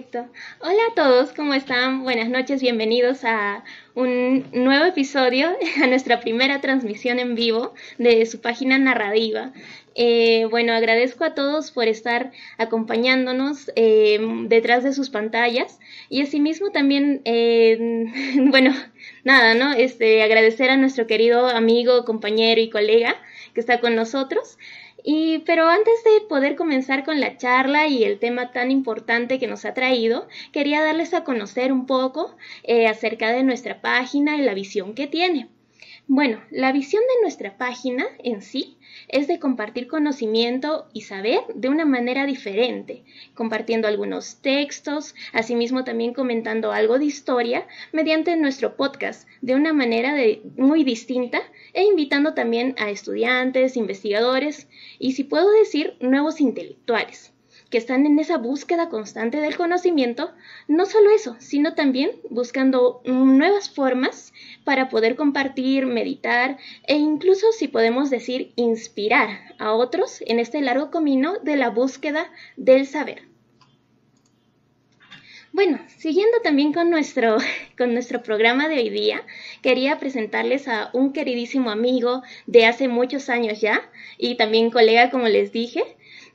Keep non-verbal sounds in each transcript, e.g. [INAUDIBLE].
Perfecto. Hola a todos, ¿cómo están? Buenas noches, bienvenidos a un nuevo episodio, [LAUGHS] a nuestra primera transmisión en vivo de su página narrativa. Eh, bueno, agradezco a todos por estar acompañándonos eh, detrás de sus pantallas y asimismo también, eh, [LAUGHS] bueno, nada, ¿no? Este, agradecer a nuestro querido amigo, compañero y colega que está con nosotros. Y, pero antes de poder comenzar con la charla y el tema tan importante que nos ha traído, quería darles a conocer un poco eh, acerca de nuestra página y la visión que tiene. Bueno, la visión de nuestra página en sí es de compartir conocimiento y saber de una manera diferente, compartiendo algunos textos, asimismo también comentando algo de historia mediante nuestro podcast de una manera muy distinta e invitando también a estudiantes, investigadores y, si puedo decir, nuevos intelectuales que están en esa búsqueda constante del conocimiento, no solo eso, sino también buscando nuevas formas para poder compartir, meditar e incluso, si podemos decir, inspirar a otros en este largo camino de la búsqueda del saber. Bueno, siguiendo también con nuestro, [LAUGHS] con nuestro programa de hoy día, quería presentarles a un queridísimo amigo de hace muchos años ya y también colega, como les dije.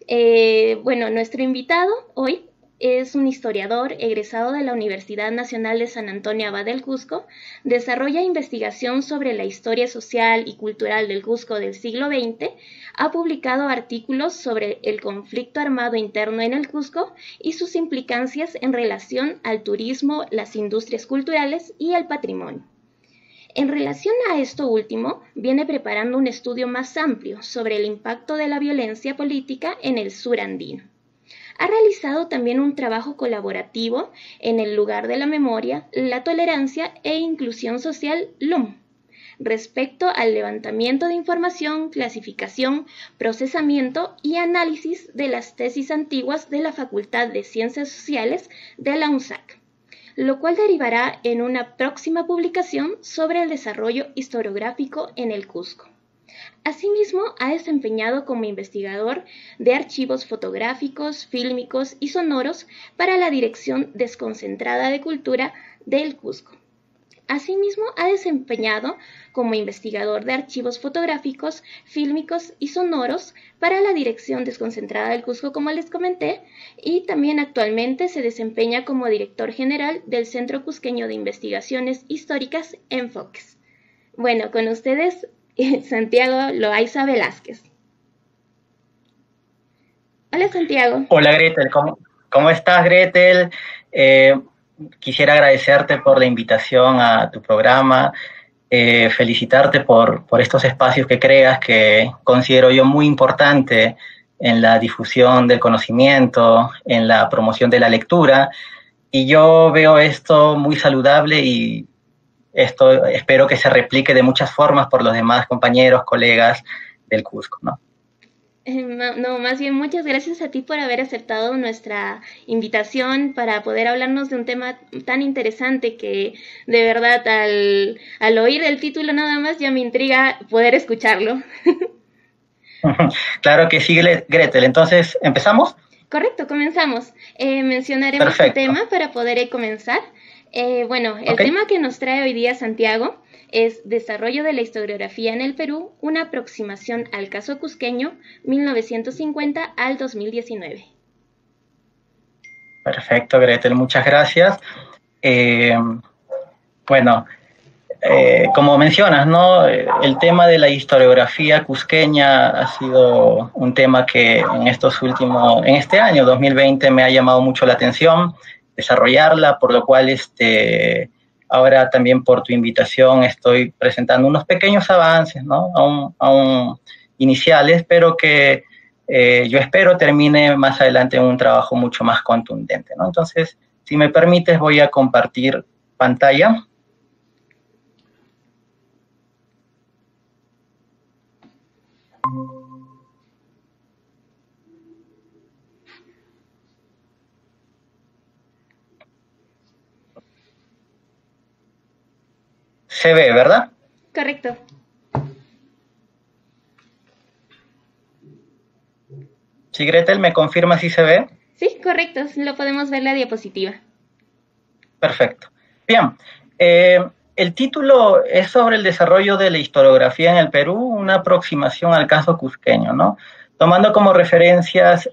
Eh, bueno, nuestro invitado hoy es un historiador egresado de la Universidad Nacional de San Antonio Abad del Cusco, desarrolla investigación sobre la historia social y cultural del Cusco del siglo XX, ha publicado artículos sobre el conflicto armado interno en el Cusco y sus implicancias en relación al turismo, las industrias culturales y el patrimonio. En relación a esto último, viene preparando un estudio más amplio sobre el impacto de la violencia política en el sur andino. Ha realizado también un trabajo colaborativo en el lugar de la memoria, la tolerancia e inclusión social LUM respecto al levantamiento de información, clasificación, procesamiento y análisis de las tesis antiguas de la Facultad de Ciencias Sociales de la UNSAC, lo cual derivará en una próxima publicación sobre el desarrollo historiográfico en el Cusco. Asimismo, ha desempeñado como investigador de archivos fotográficos, fílmicos y sonoros para la Dirección Desconcentrada de Cultura del Cusco. Asimismo, ha desempeñado como investigador de archivos fotográficos, fílmicos y sonoros para la Dirección Desconcentrada del Cusco, como les comenté, y también actualmente se desempeña como director general del Centro Cusqueño de Investigaciones Históricas Enfoques. Bueno, con ustedes [LAUGHS] Santiago Loaiza Velázquez. Hola Santiago. Hola Gretel, ¿cómo, estás Gretel? Eh, quisiera agradecerte por la invitación a tu programa, eh, felicitarte por, por, estos espacios que creas que considero yo muy importante en la difusión del conocimiento, en la promoción de la lectura. Y yo veo esto muy saludable y esto espero que se replique de muchas formas por los demás compañeros, colegas del Cusco, ¿no? [LAUGHS] No, más bien muchas gracias a ti por haber aceptado nuestra invitación para poder hablarnos de un tema tan interesante que de verdad al, al oír el título nada más ya me intriga poder escucharlo. [LAUGHS] claro que sí, Gretel. Entonces, ¿empezamos? Correcto, comenzamos. Eh, mencionaremos el tema para poder comenzar. Eh, bueno, el tema que nos trae hoy día Santiago es Desarrollo de la historiografía en el Perú, una aproximación al caso cusqueño 1950 al 2019. Perfecto, Gretel, muchas gracias. Eh, bueno, eh, como mencionas, ¿no? El tema de la historiografía cusqueña ha sido un tema que en estos últimos, en este año 2020 me ha llamado mucho la atención desarrollarla, por lo cual este, ahora también por tu invitación estoy presentando unos pequeños avances, ¿no? Aún, aún iniciales, pero que eh, yo espero termine más adelante un trabajo mucho más contundente, ¿no? Entonces, si me permites, voy a compartir pantalla. Se ve, ¿verdad? Correcto. Sí, Gretel, ¿me confirma si se ve? Sí, correcto, lo podemos ver la diapositiva. Perfecto. Bien, eh, el título es sobre el desarrollo de la historiografía en el Perú, una aproximación al caso cusqueño, ¿no? Tomando como referencias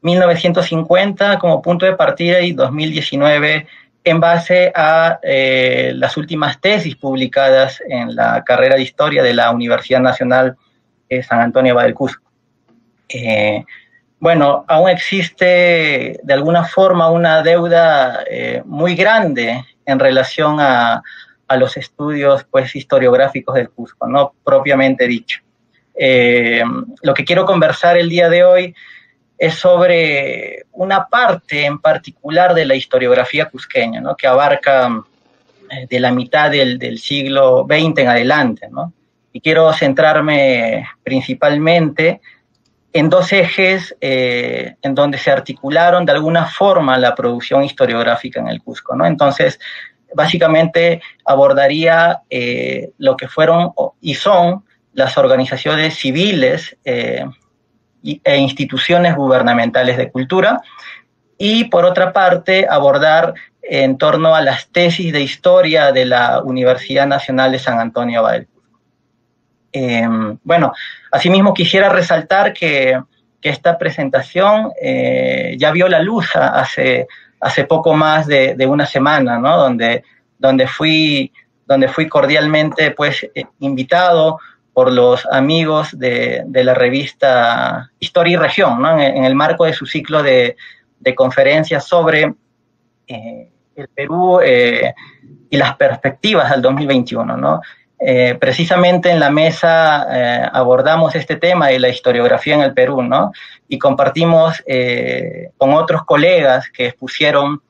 1950 eh, como punto de partida y 2019 en base a eh, las últimas tesis publicadas en la carrera de historia de la Universidad Nacional San Antonio del Cusco. bueno, aún existe de alguna forma una deuda muy grande en relación a, los estudios pues, historiográficos del Cusco, no propiamente dicho. Eh, lo que quiero conversar el día de hoy es sobre una parte en particular de la historiografía cusqueña, ¿no? que abarca eh, de la mitad del, siglo XX en adelante. ¿no? Y quiero centrarme principalmente en dos ejes eh, en donde se articularon de alguna forma la producción historiográfica en el Cusco. ¿no? Entonces, básicamente abordaría eh, lo que fueron y son las organizaciones civiles e instituciones gubernamentales de cultura, y por otra parte abordar en torno a las tesis de historia de la Universidad Nacional de San Antonio Abad em, bueno, asimismo quisiera resaltar que, esta presentación eh, ya vio la luz hace, poco más de, una semana, ¿no? Donde, donde, fui, donde fui cordialmente pues, eh, invitado por los amigos de, la revista Historia y Región, ¿no? en, el marco de su ciclo de, conferencias sobre eh, el Perú y las perspectivas al 2021. ¿no? Eh, precisamente en la mesa eh, abordamos este tema de la historiografía en el Perú, ¿no? Y compartimos eh, con otros colegas que expusieron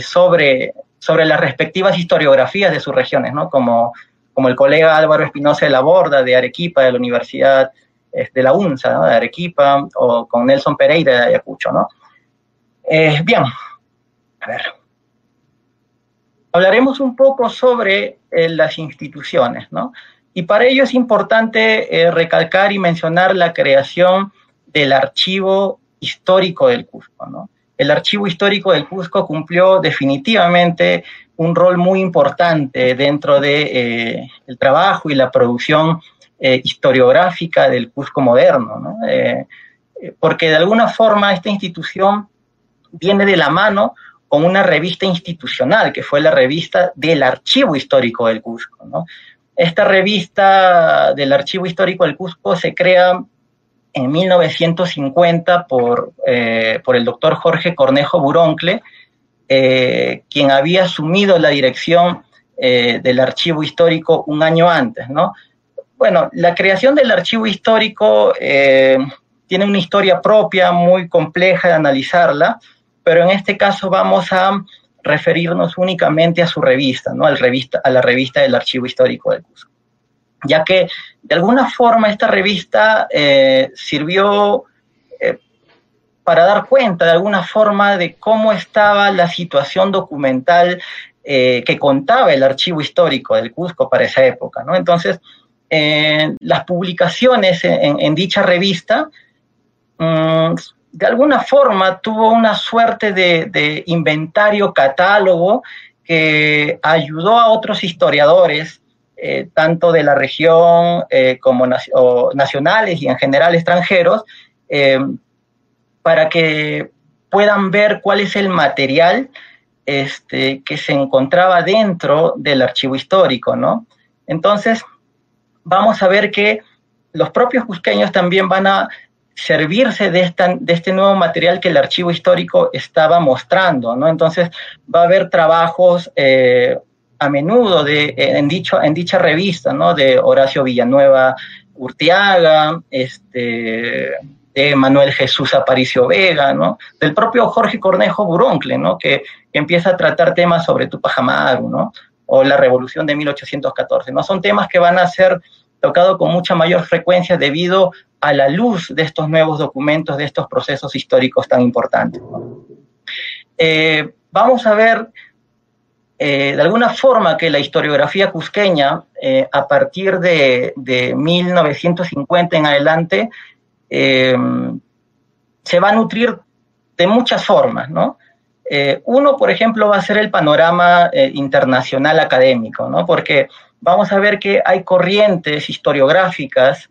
sobre, sobre las respectivas historiografías de sus regiones, ¿no? Como, como el colega Álvaro Espinosa de la Borda, de Arequipa, de la Universidad de la UNSA, de Arequipa, o con Nelson Pereira de Ayacucho, ¿no? bien, a ver. Hablaremos un poco sobre las instituciones, ¿no? Y para ello es importante eh, recalcar y mencionar la creación del archivo histórico del Cusco, ¿no? El archivo histórico del Cusco cumplió definitivamente un rol muy importante dentro de, eh, el trabajo y la producción eh, historiográfica del Cusco moderno, ¿no? porque de alguna forma esta institución viene de la mano con una revista institucional, que fue la revista del Archivo Histórico del Cusco. Esta revista del Archivo Histórico del Cusco se crea en 1950 por, eh, por el doctor Jorge Cornejo Buroncle, eh, quien había asumido la dirección eh, del archivo histórico un año antes. ¿no? Bueno, la creación del archivo histórico tiene una historia propia muy compleja de analizarla, pero en este caso vamos a referirnos únicamente a su revista, ¿no? Al revista, a la revista del Archivo Histórico del Cusco. Ya que de alguna forma esta revista eh, sirvió eh, para dar cuenta de alguna forma de cómo estaba la situación documental eh, que contaba el Archivo Histórico del Cusco para esa época, ¿no? Entonces, las publicaciones en, dicha revista mm, de alguna forma tuvo una suerte de, inventario, catálogo, que ayudó a otros historiadores, eh, tanto de la región eh, como nacionales y en general extranjeros, eh, para que puedan ver cuál es el material este, que se encontraba dentro del archivo histórico, ¿no? Entonces, vamos a ver que los propios cusqueños también van a servirse de, esta, de este nuevo material que el archivo histórico estaba mostrando, ¿no? Entonces va a haber trabajos eh, a menudo de, en, dicho, en dicha revista, ¿no? De Horacio Villanueva Urtiaga, este, de Manuel Jesús Aparicio Vega, ¿no? Del propio Jorge Cornejo Buroncle, ¿no? Que, empieza a tratar temas sobre Tupac Amaru, ¿no? O la revolución de 1814, ¿no? Son temas que van a ser tocado con mucha mayor frecuencia debido a la luz de estos nuevos documentos, de estos procesos históricos tan importantes. Eh, vamos a ver eh, de alguna forma que la historiografía cusqueña, eh, a partir de, 1950 en adelante, eh, se va a nutrir de muchas formas, ¿no? uno, por ejemplo, va a ser el panorama internacional académico, ¿no? Porque vamos a ver que hay corrientes historiográficas,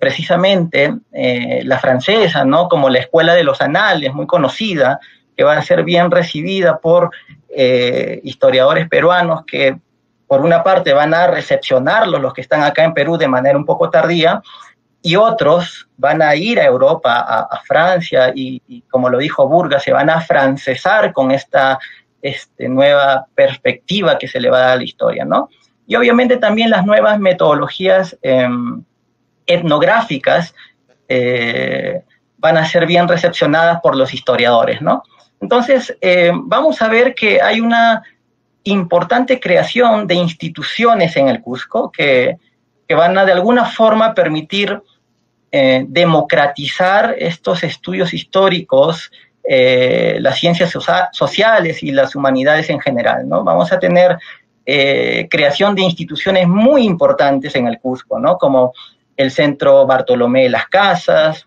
precisamente la francesa, ¿no? Como la Escuela de los Anales, muy conocida, que va a ser bien recibida por eh, historiadores peruanos que por una parte van a recepcionarlos, los que están acá en Perú de manera un poco tardía, y otros van a ir a Europa, a, Francia, y, como lo dijo Burga, se van a francesar con esta este, nueva perspectiva que se le va a dar a la historia, ¿no? Y obviamente también las nuevas metodologías em, etnográficas eh, van a ser bien recepcionadas por los historiadores, ¿no? Entonces, eh, vamos a ver que hay una importante creación de instituciones en el Cusco que, van a de alguna forma permitir eh, democratizar estos estudios históricos, eh, las ciencias sociales y las humanidades en general. ¿no? Vamos a tener creación de instituciones muy importantes en el Cusco, ¿no? como el Centro Bartolomé de las Casas,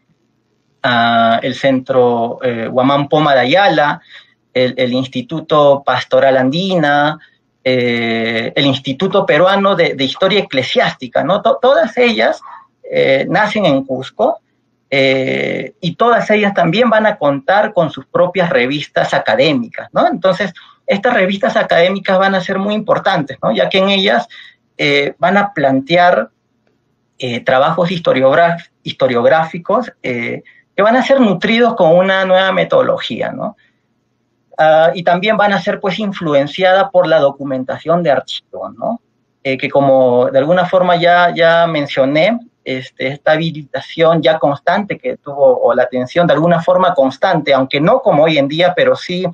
el Centro eh, Guamán Poma de Ayala, el, Instituto Pastoral Andina, eh, el Instituto Peruano de, Historia Eclesiástica, ¿no? todas ellas eh, nacen en Cusco y todas ellas también van a contar con sus propias revistas académicas, ¿no? Entonces, estas revistas académicas van a ser muy importantes, ¿no? Ya que en ellas van a plantear trabajos historiográficos que van a ser nutridos con una nueva metodología, ¿no? Ah, y también van a ser pues influenciadas por la documentación de archivos, ¿no? Eh, que como de alguna forma ya, ya mencioné, este, esta habilitación ya constante que tuvo, o la atención de alguna forma constante, aunque no como hoy en día, pero sí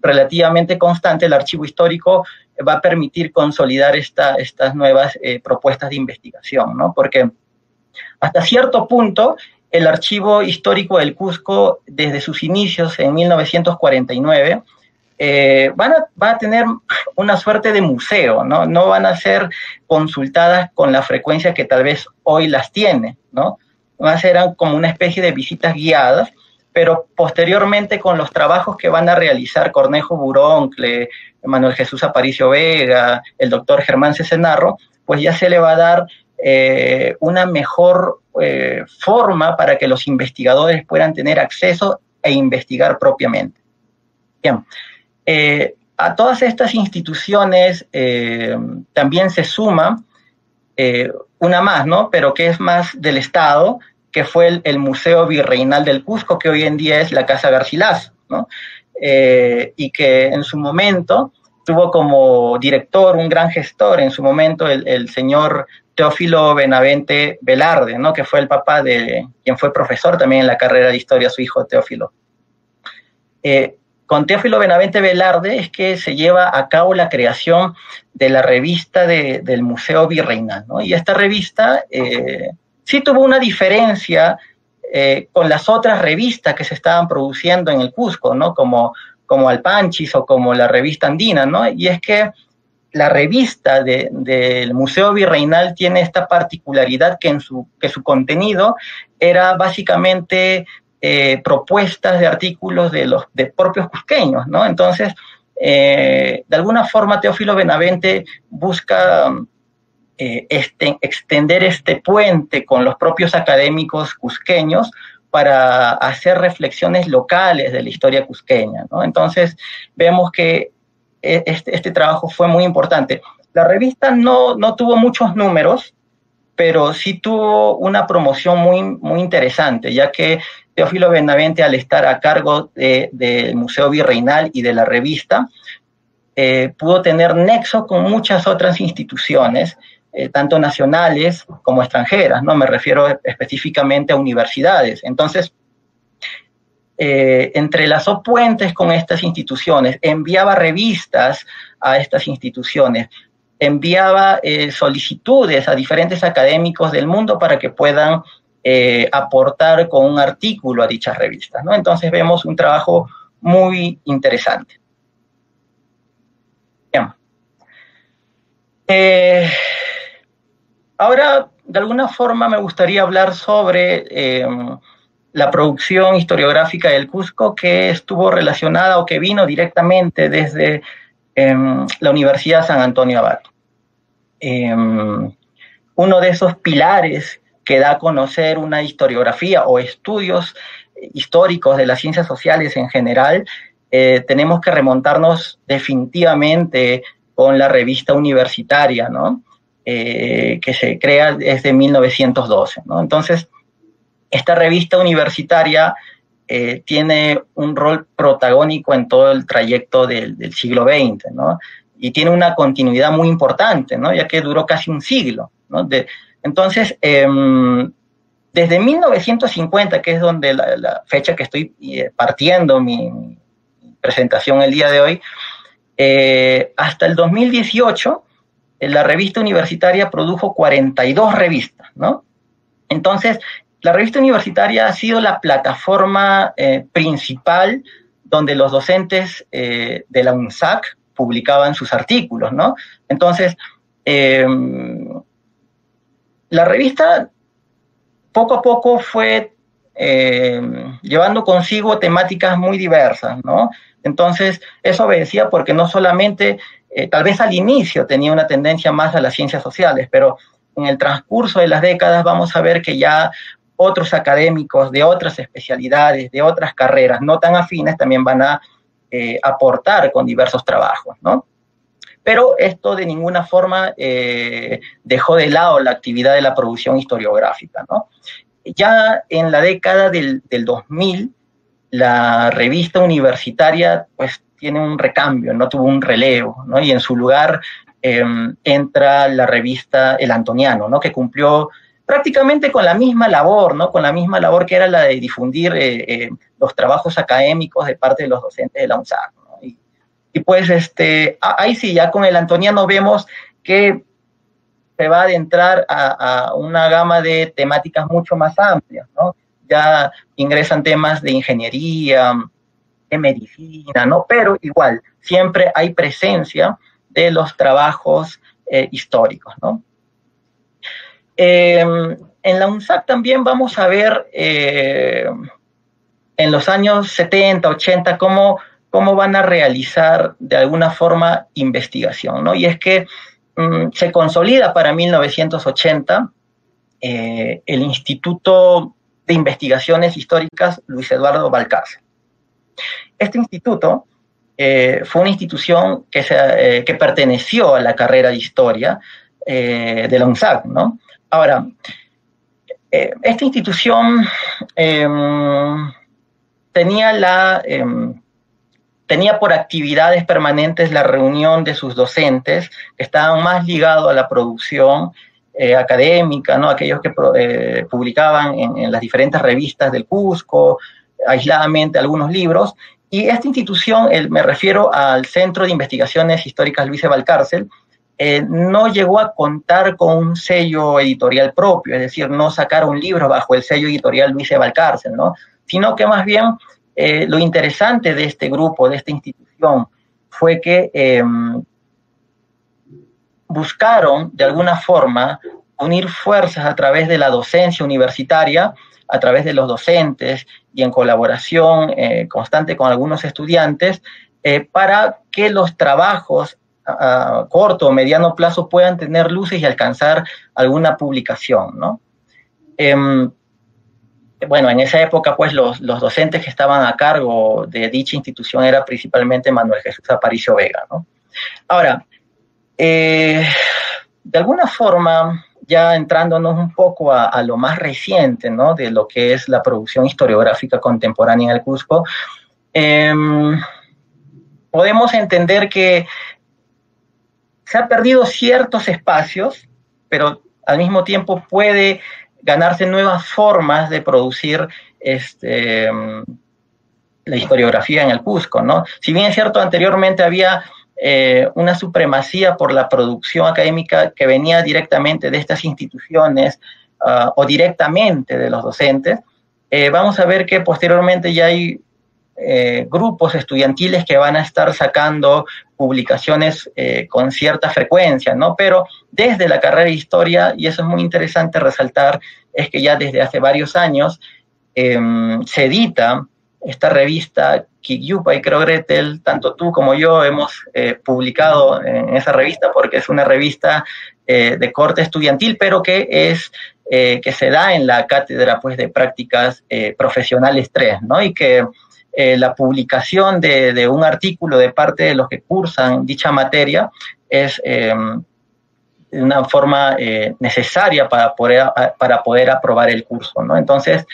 relativamente constante, el archivo histórico va a permitir consolidar esta, estas nuevas eh, propuestas de investigación, ¿no? Porque hasta cierto punto el archivo histórico del Cusco desde sus inicios en 1949 eh, van a, tener una suerte de museo, ¿no? No van a ser consultadas con la frecuencia que tal vez hoy las tiene, ¿no? Van a ser como una especie de visitas guiadas, pero posteriormente con los trabajos que van a realizar Cornejo Buroncle, Manuel Jesús Aparicio Vega, el doctor Germán Cesenarro, pues ya se le va a dar eh, una mejor eh, forma para que los investigadores puedan tener acceso e investigar propiamente. Bien, eh, a todas estas instituciones también se suma una más, ¿no? Pero que es más del Estado, que fue el, Museo Virreinal del Cusco, que hoy en día es la Casa Garcilaso, ¿no? y que en su momento tuvo como director, un gran gestor en su momento, el señor Teófilo Benavente Velarde, ¿no? que fue el papá de quien fue profesor también en la carrera de historia, su hijo Teófilo. Eh, con Teófilo Benavente Velarde es que se lleva a cabo la creación de la revista del Museo Virreinal. ¿no? Y esta revista eh, sí tuvo una diferencia eh, con las otras revistas que se estaban produciendo en el Cusco, ¿no? como, como Alpanchis o como la revista Andina, ¿no? y es que la revista del Museo Virreinal tiene esta particularidad que, en su, que su contenido era básicamente eh, propuestas de artículos de los de propios cusqueños, ¿no? Entonces, eh, de alguna forma, Teófilo Benavente busca eh, este, extender este puente con los propios académicos cusqueños para hacer reflexiones locales de la historia cusqueña, ¿no? Entonces, vemos que e, este, este, trabajo fue muy importante. La revista no, no tuvo muchos números, pero sí tuvo una promoción muy, muy interesante, ya que Teófilo Benavente, al estar a cargo del Museo Virreinal y de la revista, eh, pudo tener nexo con muchas otras instituciones, eh, tanto nacionales como extranjeras, ¿no? Me refiero específicamente a universidades. Entonces, eh, entrelazó puentes con estas instituciones, enviaba revistas a estas instituciones, enviaba solicitudes a diferentes académicos del mundo para que puedan eh, aportar con un artículo a dichas revistas. ¿no? Entonces vemos un trabajo muy interesante. Bien. Eh, ahora, de alguna forma, me gustaría hablar sobre eh, la producción historiográfica del Cusco que estuvo relacionada o que vino directamente desde em, la Universidad San Antonio Abad. Em, uno de esos pilares que da a conocer una historiografía o estudios históricos de las ciencias sociales en general, eh, tenemos que remontarnos definitivamente con la revista universitaria, ¿no? Eh, que se crea desde 1912, ¿no? Entonces, esta revista universitaria eh, tiene un rol protagónico en todo el trayecto del, siglo XX, ¿no? Y tiene una continuidad muy importante, ¿no? Ya que duró casi un siglo, ¿no? Entonces, em, desde 1950, que es donde la, fecha que estoy eh, partiendo mi, presentación el día de hoy, eh, hasta el 2018, la revista universitaria produjo 42 revistas, ¿no? Entonces, la revista universitaria ha sido la plataforma eh, principal donde los docentes eh, de la UNSAC publicaban sus artículos, ¿no? Entonces, em, la revista poco a poco fue em, llevando consigo temáticas muy diversas, ¿no? Entonces, eso obedecía porque no solamente, eh, tal vez al inicio tenía una tendencia más a las ciencias sociales, pero en el transcurso de las décadas vamos a ver que ya otros académicos de otras especialidades, de otras carreras no tan afines, también van a eh, aportar con diversos trabajos, ¿no? Pero esto de ninguna forma eh, dejó de lado la actividad de la producción historiográfica, ¿no? Ya en la década del, 2000, la revista universitaria pues tiene un recambio, no tuvo un relevo, ¿no? Y en su lugar em, entra la revista El Antoniano, ¿no? Que cumplió prácticamente con la misma labor, ¿no? Con la misma labor que era la de difundir eh, eh, los trabajos académicos de parte de los docentes de la UNSAC. Y, pues este, ahí sí, ya con el Antoniano vemos que se va a adentrar a, una gama de temáticas mucho más amplias, ¿no? Ya ingresan temas de ingeniería, de medicina, ¿no? Pero igual, siempre hay presencia de los trabajos eh, históricos, ¿no? Em, en la UNSAC también vamos a ver eh, en los años 70, 80 cómo, cómo van a realizar de alguna forma investigación, ¿no? Y es que mm, se consolida para 1980 eh, el Instituto de Investigaciones Históricas Luis Eduardo Balcázar. Este instituto eh, fue una institución que, se, que perteneció a la carrera de historia de la UNSAC, ¿no? Ahora, eh, esta institución em, tenía, la, em, tenía por actividades permanentes la reunión de sus docentes, que estaban más ligados a la producción eh, académica, ¿no? aquellos que eh, publicaban en, las diferentes revistas del Cusco, aisladamente algunos libros. Y esta institución, me refiero al Centro de Investigaciones Históricas Luis de Valcárcel, eh, no llegó a contar con un sello editorial propio, es decir, no sacar un libro bajo el sello editorial Luis de Valcárcel, ¿no? Sino que más bien eh, lo interesante de este grupo, de esta institución, fue que em, buscaron de alguna forma unir fuerzas a través de la docencia universitaria, a través de los docentes y en colaboración eh, constante con algunos estudiantes, para que los trabajos a, corto o mediano plazo puedan tener luces y alcanzar alguna publicación, ¿no? Em, bueno, en esa época, pues los, docentes que estaban a cargo de dicha institución era principalmente Manuel Jesús Aparicio Vega, ¿no? Ahora, eh, de alguna forma, ya entrándonos un poco a, lo más reciente, ¿no? De lo que es la producción historiográfica contemporánea en el Cusco, em, podemos entender que se ha perdido ciertos espacios, pero al mismo tiempo puede ganarse nuevas formas de producir este, la historiografía en el Cusco, ¿no? Si bien es cierto, anteriormente había eh, una supremacía por la producción académica que venía directamente de estas instituciones ah, o directamente de los docentes, eh, vamos a ver que posteriormente ya hay eh, grupos estudiantiles que van a estar sacando publicaciones eh, con cierta frecuencia, ¿no? Pero desde la carrera de historia, y eso es muy interesante resaltar, es que ya desde hace varios años em, se edita esta revista Kikyupa y creo Gretel, tanto tú como yo hemos eh, publicado en esa revista porque es una revista de corte estudiantil, pero que es que se da en la cátedra pues de prácticas profesionales 3, ¿no? Y que eh, la publicación de, un artículo de parte de los que cursan dicha materia es em, una forma eh, necesaria para poder, para poder aprobar el curso, ¿no? Entonces,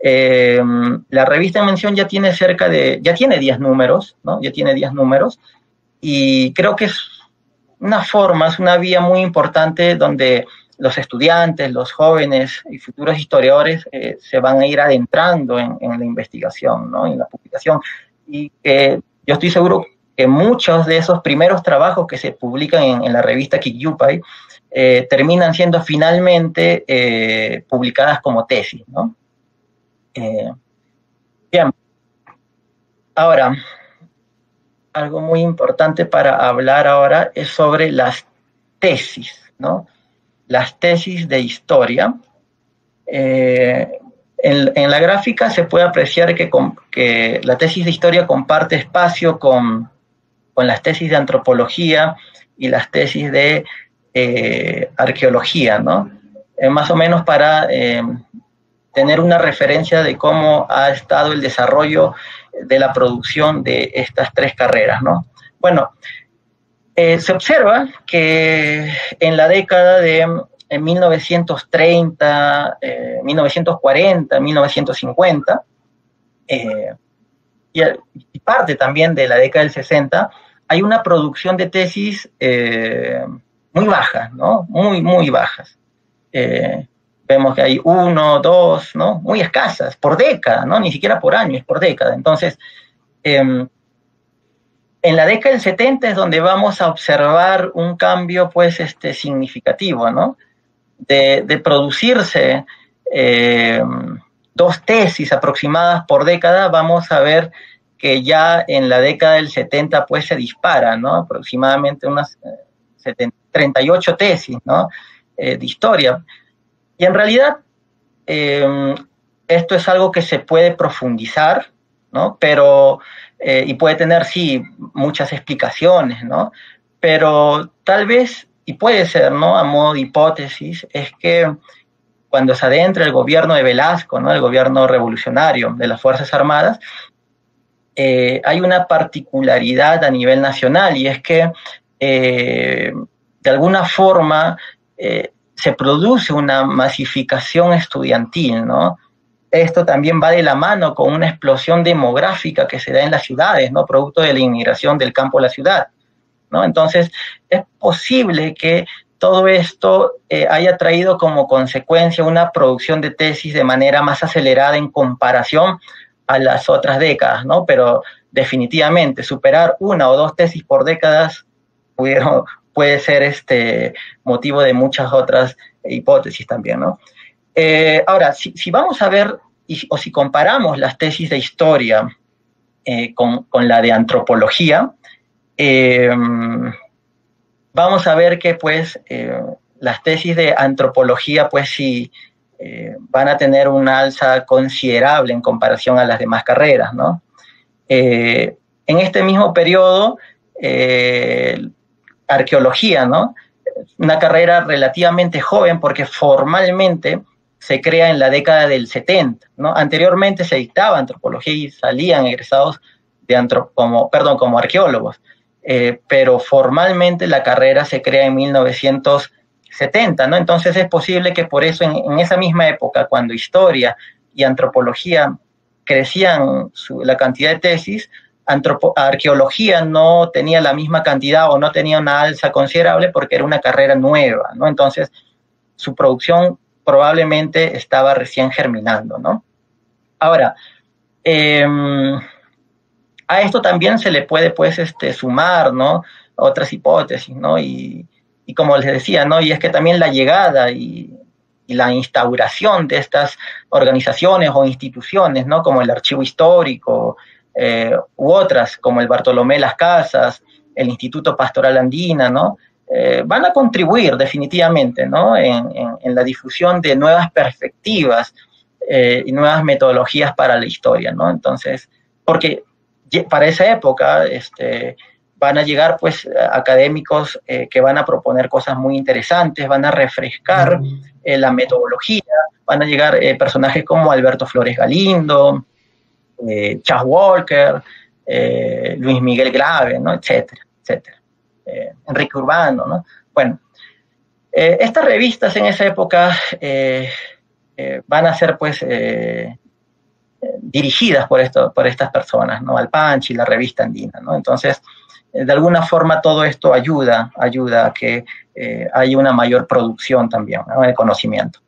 em, la revista en mención ya tiene cerca de, ya tiene 10 números, ¿no? Ya tiene 10 números y creo que es una forma, es una vía muy importante donde los estudiantes, los jóvenes y futuros historiadores eh, se van a ir adentrando en, la investigación, ¿no? en la publicación. Y yo estoy seguro que muchos de esos primeros trabajos que se publican en, la revista Kikyupai eh, terminan siendo finalmente eh, publicadas como tesis. ¿no? bien. Ahora, algo muy importante para hablar ahora es sobre las tesis, ¿no? Las tesis de historia. Eh, en, la gráfica se puede apreciar que, la tesis de historia comparte espacio con, las tesis de antropología y las tesis de eh, arqueología, ¿no? Eh, más o menos para tener una referencia de cómo ha estado el desarrollo de la producción de estas tres carreras, ¿no? Bueno, eh, se observa que en la década de 1930, 1940, 1950, y, parte también de la década del 60, hay una producción de tesis eh, muy baja, ¿no? Muy, muy bajas. Eh, vemos que hay uno, dos, ¿no? Muy escasas, por década, ¿no? Ni siquiera por año, es por década. Entonces, em, en la década del 70 es donde vamos a observar un cambio pues este, significativo, ¿no? De, producirse eh, dos tesis aproximadas por década, vamos a ver que ya en la década del 70 pues se dispara, ¿no? Aproximadamente unas 38 eh, tesis, ¿no? Eh, de historia. Y en realidad esto es algo que se puede profundizar, ¿no? Pero eh, y puede tener, sí, muchas explicaciones, ¿no? Pero tal vez, y puede ser, ¿no? A modo de hipótesis, es que cuando se adentra el gobierno de Velasco, ¿no? El gobierno revolucionario de las Fuerzas Armadas, eh, hay una particularidad a nivel nacional y es que eh, de alguna forma se produce una masificación estudiantil, ¿no? Esto también va de la mano con una explosión demográfica que se da en las ciudades, ¿no? Producto de la inmigración del campo a la ciudad, ¿no? Entonces, es posible que todo esto eh, haya traído como consecuencia una producción de tesis de manera más acelerada en comparación a las otras décadas, ¿no? Pero definitivamente superar una o dos tesis por décadas puede ser este motivo de muchas otras hipótesis también, ¿no? Eh, ahora, si, vamos a ver o si comparamos las tesis de historia eh, con, la de antropología, eh, vamos a ver que pues las tesis de antropología pues sí van a tener una alza considerable en comparación a las demás carreras, ¿no? en este mismo periodo, arqueología, ¿no? Una carrera relativamente joven porque formalmente se crea en la década del 70. ¿no? Anteriormente se dictaba antropología y salían egresados de como, perdón, como arqueólogos, eh, pero formalmente la carrera se crea en 1970. ¿no? Entonces es posible que por eso en, esa misma época, cuando historia y antropología crecían la cantidad de tesis, arqueología no tenía la misma cantidad o no tenía una alza considerable porque era una carrera nueva, ¿no? Entonces, su producción probablemente estaba recién germinando, ¿no? Ahora, em, a esto también se le puede, pues, este, sumar, ¿no? Otras hipótesis, ¿no? Y, como les decía, ¿no? Y es que también la llegada y, la instauración de estas organizaciones o instituciones, ¿no? Como el archivo histórico, u otras, como el Bartolomé Las Casas, el Instituto Pastoral Andina, ¿no? Van a contribuir definitivamente ¿no? en, en, la difusión de nuevas perspectivas y nuevas metodologías para la historia, ¿no? Entonces, porque para esa época, este, van a llegar pues académicos eh, que van a proponer cosas muy interesantes, van a refrescar eh, la metodología, van a llegar eh, personajes como Alberto Flores Galindo, Chas Walker, Luis Miguel Grave, ¿no? etcétera, etcétera. Enrique Urbano, ¿no? Bueno, estas revistas en esa época van a ser pues dirigidas por, esto, por estas personas, ¿no? Alpanchi, la revista andina, ¿no? Entonces, de alguna forma todo esto ayuda, ayuda a que eh, haya una mayor producción también de conocimiento.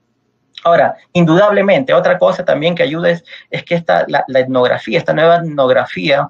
Ahora, indudablemente, otra cosa también que ayuda es, que esta, la, etnografía, esta nueva etnografía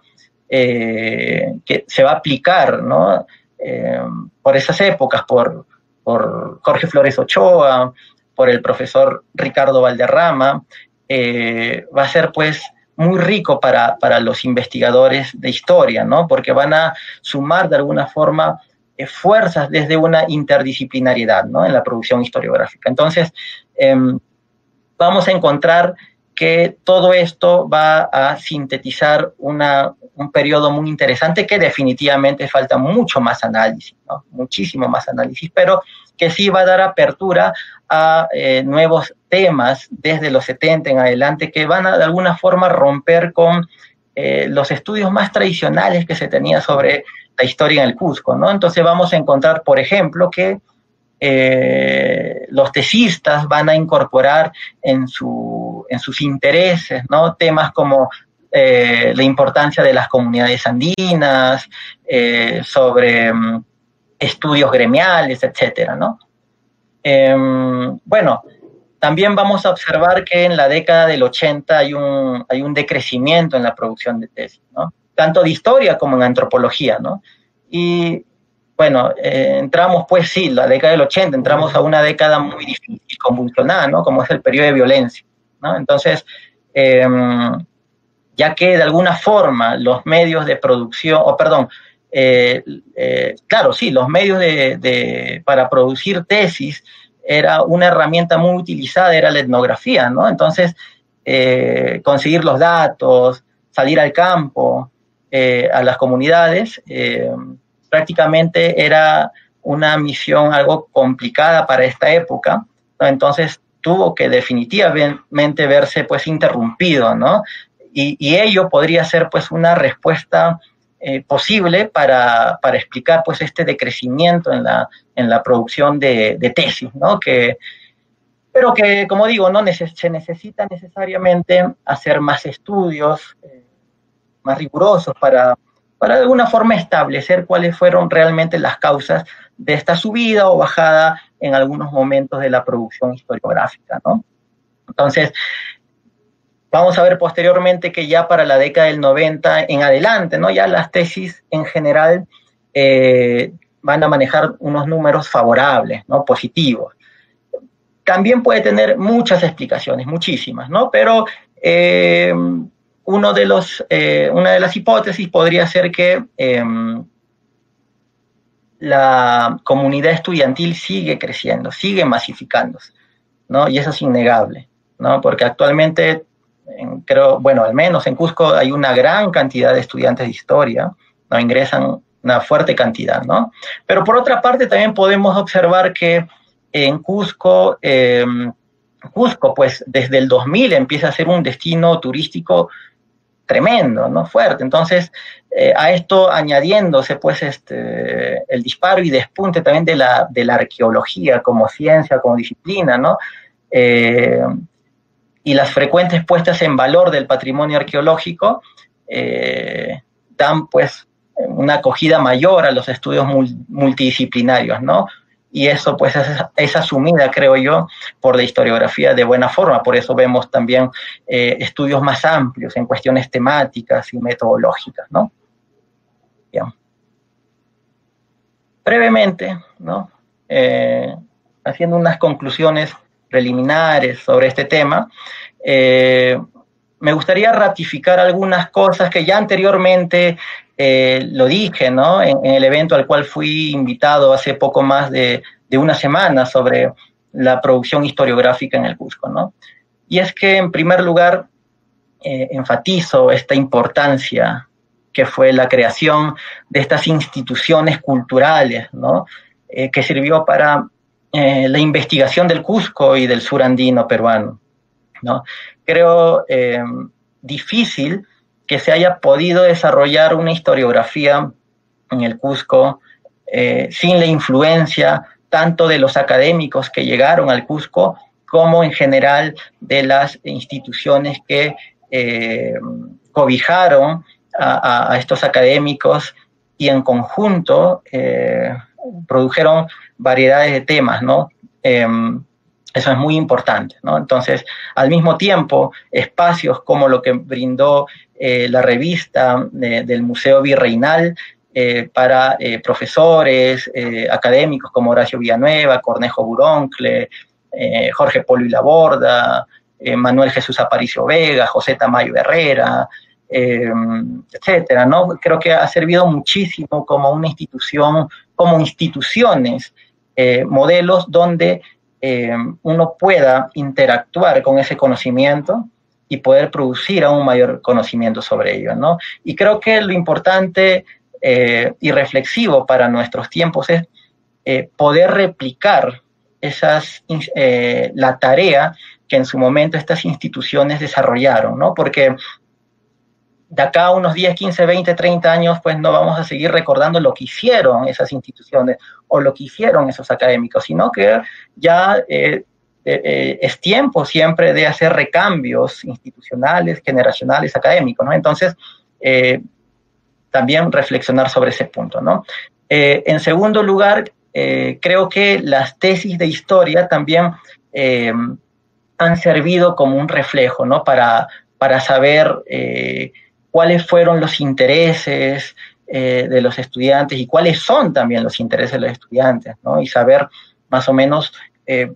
eh, que se va a aplicar ¿no? Eh, por esas épocas, por, por Jorge Flores Ochoa, por el profesor Ricardo Valderrama, va a ser pues muy rico para, los investigadores de historia, ¿no? Porque van a sumar de alguna forma eh, fuerzas desde una interdisciplinariedad, ¿no? En la producción historiográfica. Entonces, em, vamos a encontrar que todo esto va a sintetizar una, un periodo muy interesante que definitivamente falta mucho más análisis, ¿no? muchísimo más análisis, pero que sí va a dar apertura a eh, nuevos temas desde los 70 en adelante que van a de alguna forma romper con eh, los estudios más tradicionales que se tenía sobre la historia en el Cusco, ¿no? Entonces vamos a encontrar, por ejemplo, que eh, los tesistas van a incorporar en, su, en sus intereses, ¿no? Temas como la importancia de las comunidades andinas, sobre mm, estudios gremiales, etcétera, ¿no? Em, bueno, también vamos a observar que en la década del 80 hay un, hay un decrecimiento en la producción de tesis, ¿no? Tanto de historia como en antropología, ¿no? Y bueno, eh, entramos pues sí, la década del 80, entramos a una década muy difícil, convulsionada, ¿no? Como es el periodo de violencia, ¿no? Entonces, em, ya que de alguna forma los medios de producción, o perdón, eh, eh, claro, sí, los medios de, para producir tesis era una herramienta muy utilizada, era la etnografía, ¿no? Entonces, eh, conseguir los datos, salir al campo, a las comunidades, prácticamente era una misión algo complicada para esta época, Entonces, tuvo que definitivamente verse pues interrumpido, ¿no? Y, ello podría ser pues una respuesta eh, posible para, explicar pues este decrecimiento en la, en la producción de, tesis, ¿no? Que, pero que, como digo, no se necesita necesariamente hacer más estudios eh, más rigurosos para, para de alguna forma establecer cuáles fueron realmente las causas de esta subida o bajada en algunos momentos de la producción historiográfica, ¿no? Entonces, Vamos a ver posteriormente que ya para la década del 90 en adelante, ¿no? Ya las tesis en general eh, van a manejar unos números favorables, ¿no? Positivos. También puede tener muchas explicaciones, muchísimas, ¿no? Pero eh, uno de los, eh, una de las hipótesis podría ser que em, la comunidad estudiantil sigue creciendo, sigue masificándose, ¿no? Y eso es innegable, ¿no? Porque actualmente creo, bueno, al menos en Cusco hay una gran cantidad de estudiantes de historia, ¿no? Ingresan una fuerte cantidad, ¿no? Pero por otra parte también podemos observar que en Cusco, em, Cusco, pues desde el 2000 empieza a ser un destino turístico tremendo, ¿no? Fuerte. Entonces, eh, a esto añadiéndose, pues, este, el disparo y despunte también de la, de la arqueología como ciencia, como disciplina, ¿no? Eh, y las frecuentes puestas en valor del patrimonio arqueológico eh, dan pues una acogida mayor a los estudios multidisciplinarios, ¿no? Y eso pues es, asumida, creo yo, por la historiografía de buena forma, por eso vemos también eh, estudios más amplios en cuestiones temáticas y metodológicas, ¿no? Bien. Brevemente, ¿no? Eh, haciendo unas conclusiones preliminares sobre este tema, eh, me gustaría ratificar algunas cosas que ya anteriormente eh, lo dije, ¿no? En, el evento al cual fui invitado hace poco más de, una semana sobre la producción historiográfica en el Cusco, ¿no? Y es que, en primer lugar, eh, enfatizo esta importancia que fue la creación de estas instituciones culturales, ¿no? Eh, que sirvió para la investigación del Cusco y del sur andino peruano. ¿no? Creo eh, difícil que se haya podido desarrollar una historiografía en el Cusco eh, sin la influencia tanto de los académicos que llegaron al Cusco como en general de las instituciones que eh, cobijaron a, estos académicos y en conjunto produjeron variedades de temas, ¿no? Em, eso es muy importante, ¿no? Entonces, al mismo tiempo, espacios como lo que brindó eh, la revista del Museo Virreinal eh, para eh, profesores, académicos como Horacio Villanueva, Cornejo Buroncle, Jorge Polo y Laborda, Manuel Jesús Aparicio Vega, José Tamayo Herrera, etcétera, ¿no? Creo que ha servido muchísimo como una institución, como instituciones, modelos donde eh, uno pueda interactuar con ese conocimiento y poder producir aún mayor conocimiento sobre ello, ¿no? Y creo que lo importante eh, y reflexivo para nuestros tiempos es eh, poder replicar esas, la tarea que en su momento estas instituciones desarrollaron, ¿no? Porque de acá a unos 10, 15, 20, 30 años, pues no vamos a seguir recordando lo que hicieron esas instituciones o lo que hicieron esos académicos, sino que ya eh, eh, eh, es tiempo siempre de hacer recambios institucionales, generacionales, académicos. Entonces, también reflexionar sobre ese punto, ¿no? en segundo lugar, creo que las tesis de historia también han servido como un reflejo, ¿no? Para, para saber cuáles fueron los intereses eh, de los estudiantes y cuáles son también los intereses de los estudiantes, ¿no? Y saber más o menos eh,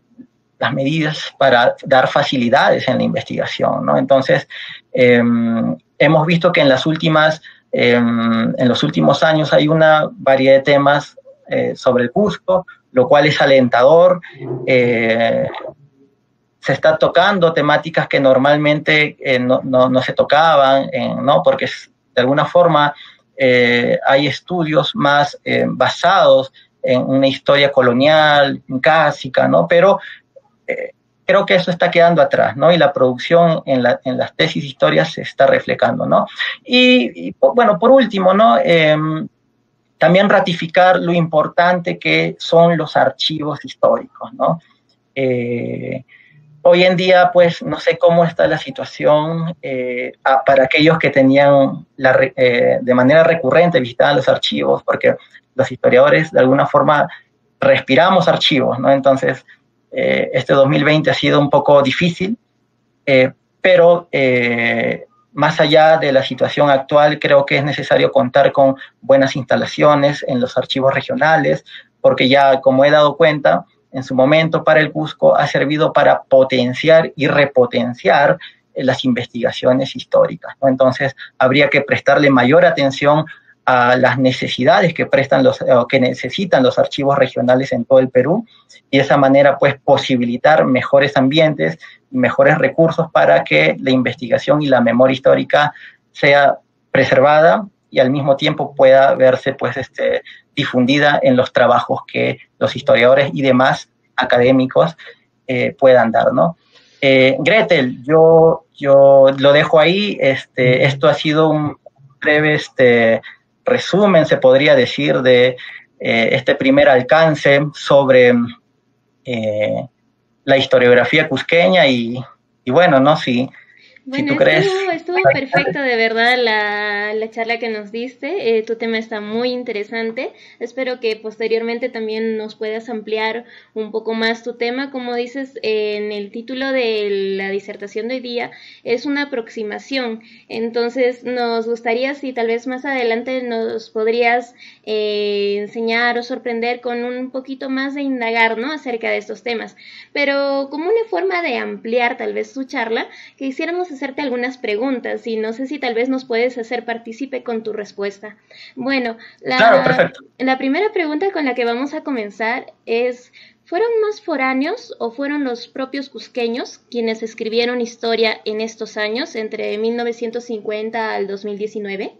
las medidas para dar facilidades en la investigación, ¿no? Entonces, em, hemos visto que en las últimas, em, en los últimos años hay una variedad de temas eh, sobre el Cusco, lo cual es alentador se está tocando temáticas que normalmente eh, no, no, se tocaban, ¿no? porque de alguna forma eh, hay estudios más eh, basados en una historia colonial, clásica, ¿no? pero creo que eso está quedando atrás, ¿no? Y la producción en, la, en las tesis de historia se está reflejando, ¿no? Y, bueno, por último, ¿no? Em, también ratificar lo importante que son los archivos históricos, ¿no? Hoy en día, pues, no sé cómo está la situación eh, para aquellos que tenían la, eh, de manera recurrente visitaban los archivos, porque los historiadores de alguna forma respiramos archivos, ¿no? Entonces, eh, este 2020 ha sido un poco difícil, pero más allá de la situación actual, creo que es necesario contar con buenas instalaciones en los archivos regionales, porque ya, como he dado cuenta, en su momento para el Cusco ha servido para potenciar y repotenciar eh, las investigaciones históricas. Entonces, habría que prestarle mayor atención a las necesidades que prestan los que necesitan los archivos regionales en todo el Perú y de esa manera pues posibilitar mejores ambientes mejores recursos para que la investigación y la memoria histórica sea preservada y al mismo tiempo pueda verse pues este difundida en los trabajos que los historiadores y demás académicos eh, puedan dar, ¿no? Eh, Gretel, yo, yo lo dejo ahí, este, esto ha sido un breve este, resumen, se podría decir, de eh, este primer alcance sobre la historiografía cusqueña y, y bueno, ¿no? Si, bueno, estuvo, estuvo perfecto de verdad la, la charla que nos diste. Eh, tu tema está muy interesante. Espero que posteriormente también nos puedas ampliar un poco más tu tema. Como dices en el título de la disertación de hoy día, es una aproximación. Entonces, nos gustaría si tal vez más adelante nos podrías eh, enseñar o sorprender con un poquito más de indagar ¿no? acerca de estos temas. Pero como una forma de ampliar tal vez tu charla, que hiciéramos hacerte algunas preguntas y no sé si tal vez nos puedes hacer partícipe con tu respuesta. Bueno, la, la primera pregunta con la que vamos a comenzar es, ¿fueron más foráneos o fueron los propios cusqueños quienes escribieron historia en estos años, entre 1950 al 2019?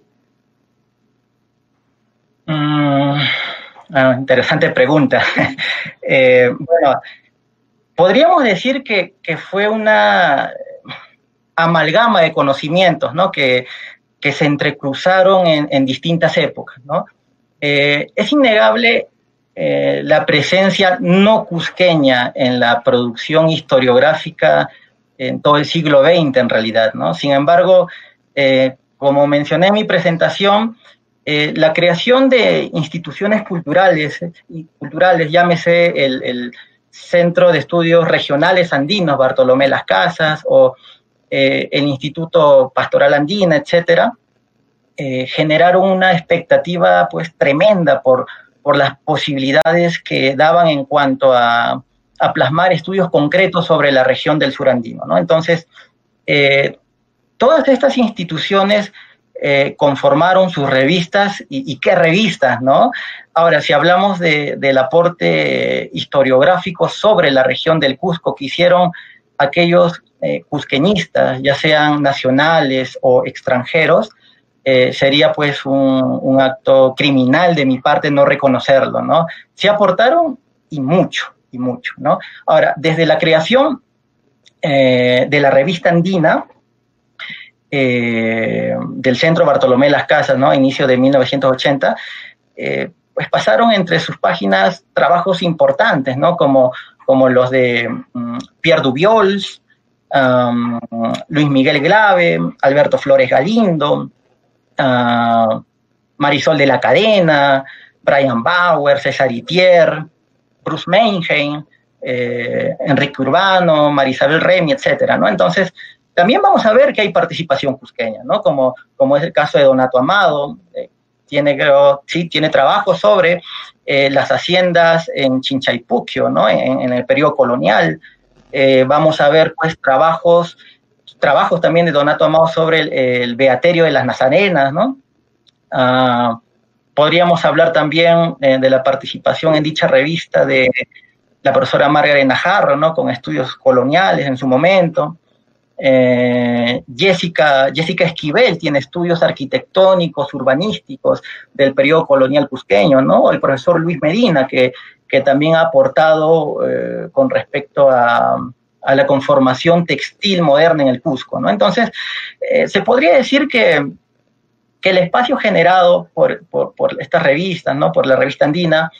Mm, ah, interesante pregunta. [LAUGHS] Eh, bueno, podríamos decir que, fue una amalgama de conocimientos, ¿no? Que, se entrecruzaron en, distintas épocas, ¿no? Eh, es innegable eh, la presencia no cusqueña en la producción historiográfica en todo el siglo XX, en realidad, ¿no? Sin embargo, como mencioné en mi presentación, eh, la creación de instituciones culturales, y culturales llámese el, Centro de Estudios Regionales Andinos, Bartolomé Las Casas, o eh, el Instituto Pastoral Andina, etcétera, eh, generaron una expectativa pues tremenda por, por las posibilidades que daban en cuanto a, a plasmar estudios concretos sobre la región del sur andino. ¿no? Entonces, todas estas instituciones eh, conformaron sus revistas y, qué revistas, ¿no? Ahora, si hablamos del aporte historiográfico sobre la región del Cusco que hicieron aquellos eh, cusqueñistas, ya sean nacionales o extranjeros, eh, sería pues un, acto criminal de mi parte no reconocerlo, ¿no? Se aportaron y mucho, y mucho, ¿no? Ahora, desde la creación de la revista andina, eh, del centro Bartolomé Las Casas, ¿no? inicio de 1980, eh, pues pasaron entre sus páginas trabajos importantes, ¿no? como, como los de mm, Pierre Dubiols, Luis Miguel Glave, Alberto Flores Galindo, ah, Marisol de la Cadena, Brian Bauer, César Itier, Bruce Meinheim, eh, Enrique Urbano, Marisabel Remy, etcétera, ¿no? Entonces, también vamos a ver que hay participación cusqueña, ¿no? Como, como es el caso de Donato Amado, eh, tiene, sí, tiene trabajo sobre eh, las haciendas en Chinchaypuquio, ¿no? En, el periodo colonial. Eh, vamos a ver, pues, trabajos, trabajos también de Donato Amado sobre el, beaterio de las Nazarenas, ¿no? Ah, podríamos hablar también de la participación en dicha revista de la profesora Margaret Najarro, ¿no? Con estudios coloniales en su momento. Eh, Jessica, Jessica Esquivel tiene estudios arquitectónicos, urbanísticos del periodo colonial cusqueño, ¿no? El profesor Luis Medina, que, que también ha aportado eh, con respecto a, la conformación textil moderna en el Cusco, ¿no? Entonces, eh, se podría decir que, que el espacio generado por, estas revistas, ¿no? Por la revista andina,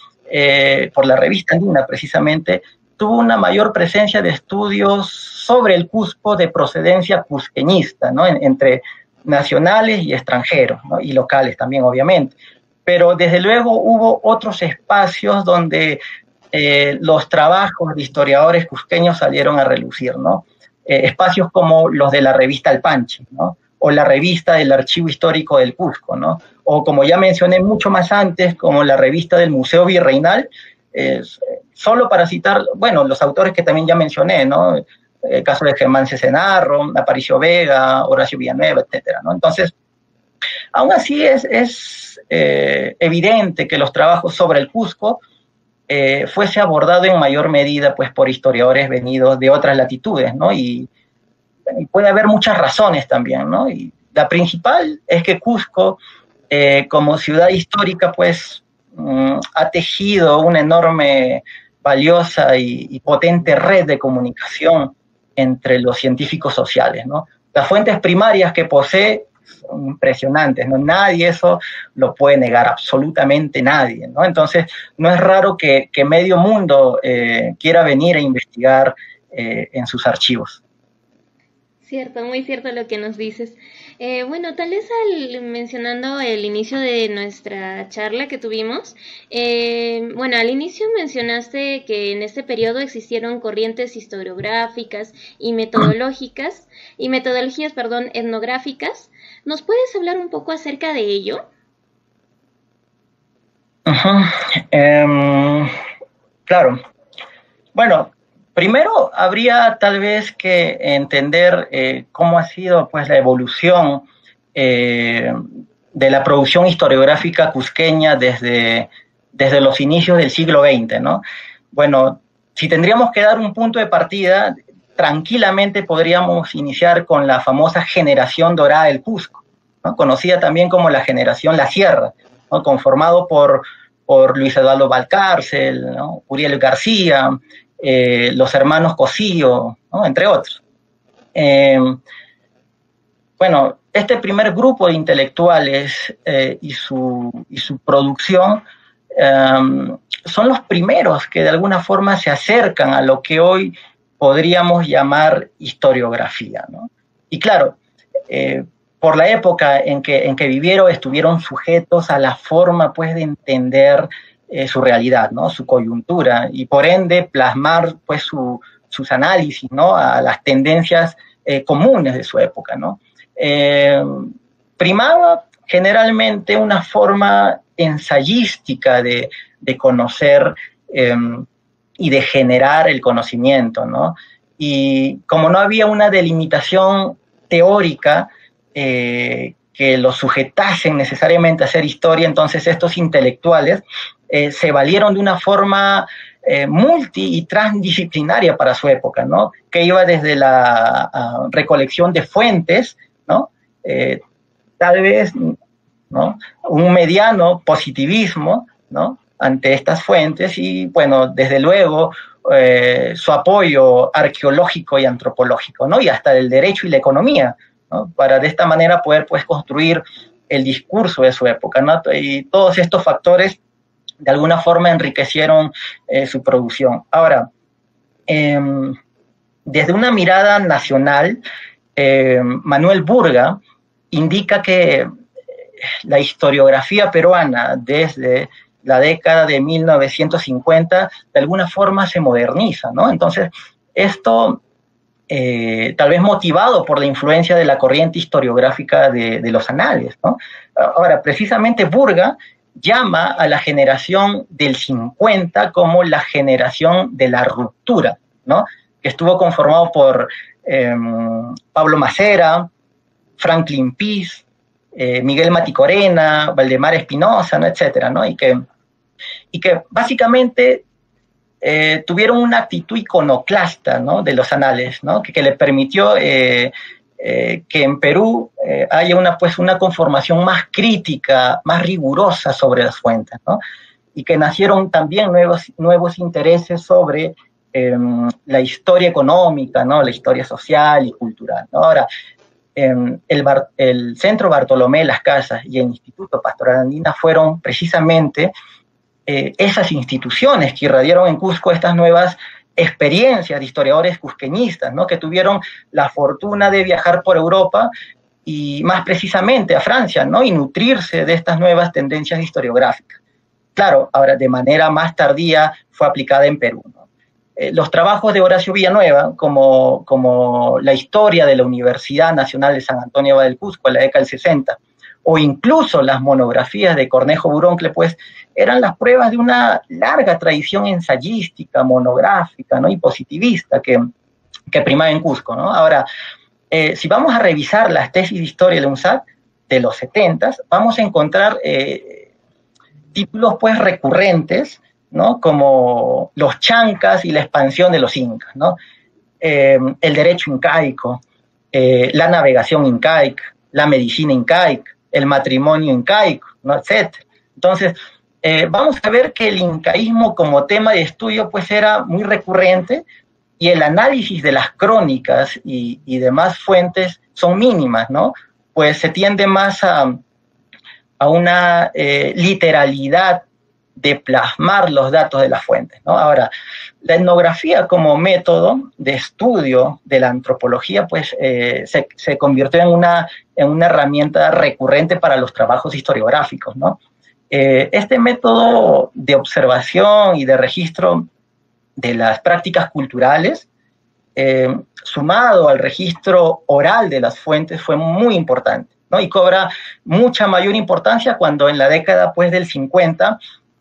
por la revista andina precisamente, tuvo una mayor presencia de estudios sobre el Cusco de procedencia cusqueñista, ¿no? entre nacionales y extranjeros, y locales también, obviamente. Pero desde luego hubo otros espacios donde eh, los trabajos de historiadores cusqueños salieron a relucir, ¿no? Eh, espacios como los de la revista El Panche, ¿no? O la revista del Archivo Histórico del Cusco, ¿no? O como ya mencioné mucho más antes, como la revista del Museo Virreinal, solo para citar, bueno, los autores que también ya mencioné, ¿no? El caso de Germán Cesenarro, Aparicio Vega, Horacio Villanueva, etcétera, ¿no? Entonces, aún así es, es eh, evidente que los trabajos sobre el Cusco eh, fuese abordado en mayor medida pues por historiadores venidos de otras latitudes, ¿no? Y, puede haber muchas razones también, ¿no? Y la principal es que Cusco, eh, como ciudad histórica, pues Mm, ha tejido una enorme, valiosa y, potente red de comunicación entre los científicos sociales. ¿no? Las fuentes primarias que posee impresionantes, ¿no? Nadie eso lo puede negar, absolutamente nadie, ¿no? Entonces, no es raro que, medio mundo eh, quiera venir a investigar eh, en sus archivos. Cierto, muy cierto lo que nos dices. Eh, bueno, tal vez mencionando el inicio de nuestra charla que tuvimos, eh, bueno, al inicio mencionaste que en este periodo existieron corrientes historiográficas y metodológicas, y metodologías, perdón, etnográficas. ¿Nos puedes hablar un poco acerca de ello? Em, claro. Bueno, primero, habría tal vez que entender eh, cómo ha sido pues, la evolución eh, de la producción historiográfica cusqueña desde, desde los inicios del siglo XX. ¿no? Bueno, si tendríamos que dar un punto de partida, tranquilamente podríamos iniciar con la famosa generación dorada del Cusco, conocida también como la generación La Sierra, conformado por, por Luis Eduardo Valcárcel, Uriel García, eh, los hermanos Cosío, entre otros. Em, bueno, este primer grupo de intelectuales eh, y, su, y, su, producción son los primeros que de alguna forma se acercan a lo que hoy podríamos llamar historiografía. Y claro, eh, por la época en que, en que vivieron, estuvieron sujetos a la forma pues, de entender eh, su realidad, ¿no? su coyuntura, y por ende plasmar pues, sus análisis ¿no? a las tendencias eh, comunes de su época. ¿no? primaba generalmente una forma ensayística de, de conocer em, y de generar el conocimiento, ¿no? Y como no había una delimitación teórica eh, que lo sujetasen necesariamente a hacer historia, entonces estos intelectuales eh, se valieron de una forma eh, multi y transdisciplinaria para su época, ¿no? Que iba desde la recolección de fuentes, ¿no? tal vez, ¿no? Un mediano positivismo, ¿no? Ante estas fuentes y, bueno, desde luego, eh, su apoyo arqueológico y antropológico, ¿no? Y hasta el derecho y la economía, ¿no? Para de esta manera poder, pues, construir el discurso de su época, ¿no? Y todos estos factores, de alguna forma, enriquecieron eh, su producción. Ahora, em, desde una mirada nacional, em, Manuel Burga indica que la historiografía peruana desde la década de 1950 de alguna forma se moderniza, ¿no? Entonces, esto eh, tal vez motivado por la influencia de la corriente historiográfica de, los anales, ¿no? Ahora, precisamente Burga llama a la generación del 50 como la generación de la ruptura, ¿no? Que estuvo conformado por em, Pablo Macera, Franklin Pease, eh, Miguel Maticorena, Valdemar Espinosa, ¿no? etcétera. Y que, que básicamente eh, tuvieron una actitud iconoclasta ¿no? de los anales, ¿no? que, le permitió eh, que en Perú haya una, pues, una conformación más crítica, más rigurosa sobre las fuentes, ¿no? y que nacieron también nuevos, intereses sobre em, la historia económica, ¿no? la historia social y cultural. Ahora, el, el, Centro Bartolomé Las Casas y el Instituto Pastoral Andina fueron precisamente eh, esas instituciones que irradiaron en Cusco estas nuevas experiencias de historiadores cusqueñistas, ¿no? que tuvieron la fortuna de viajar por Europa y más precisamente a Francia, ¿no? y nutrirse de estas nuevas tendencias historiográficas. Claro, ahora de manera más tardía fue aplicada en Perú. Eh, los trabajos de Horacio Villanueva, como, como la historia de la Universidad Nacional de San Antonio del Cusco en la década del 60, o incluso las monografías de Cornejo Buroncle, pues eran las pruebas de una larga tradición ensayística, monográfica ¿no? y positivista que, que primaba en Cusco. ¿no? Ahora, eh, si vamos a revisar las tesis de historia de UNSAC de los 70, vamos a encontrar eh, títulos pues recurrentes ¿no? como los chancas y la expansión de los incas, ¿no? Eh, el derecho incaico, eh, la navegación incaica, la medicina incaica, el matrimonio incaico, ¿no? etc. Entonces, eh, vamos a ver que el incaísmo como tema de estudio pues era muy recurrente y el análisis de las crónicas y, y demás fuentes son mínimas, ¿no? Pues se tiende más a, a una literalidad de plasmar los datos de las fuentes. ¿no? Ahora, la etnografía como método de estudio de la antropología, pues eh, se, convirtió en una, en una herramienta recurrente para los trabajos historiográficos. ¿no? Eh, este método de observación y de registro de las prácticas culturales, eh, sumado al registro oral de las fuentes, fue muy importante. ¿no? y cobra mucha mayor importancia cuando en la década pues, del 50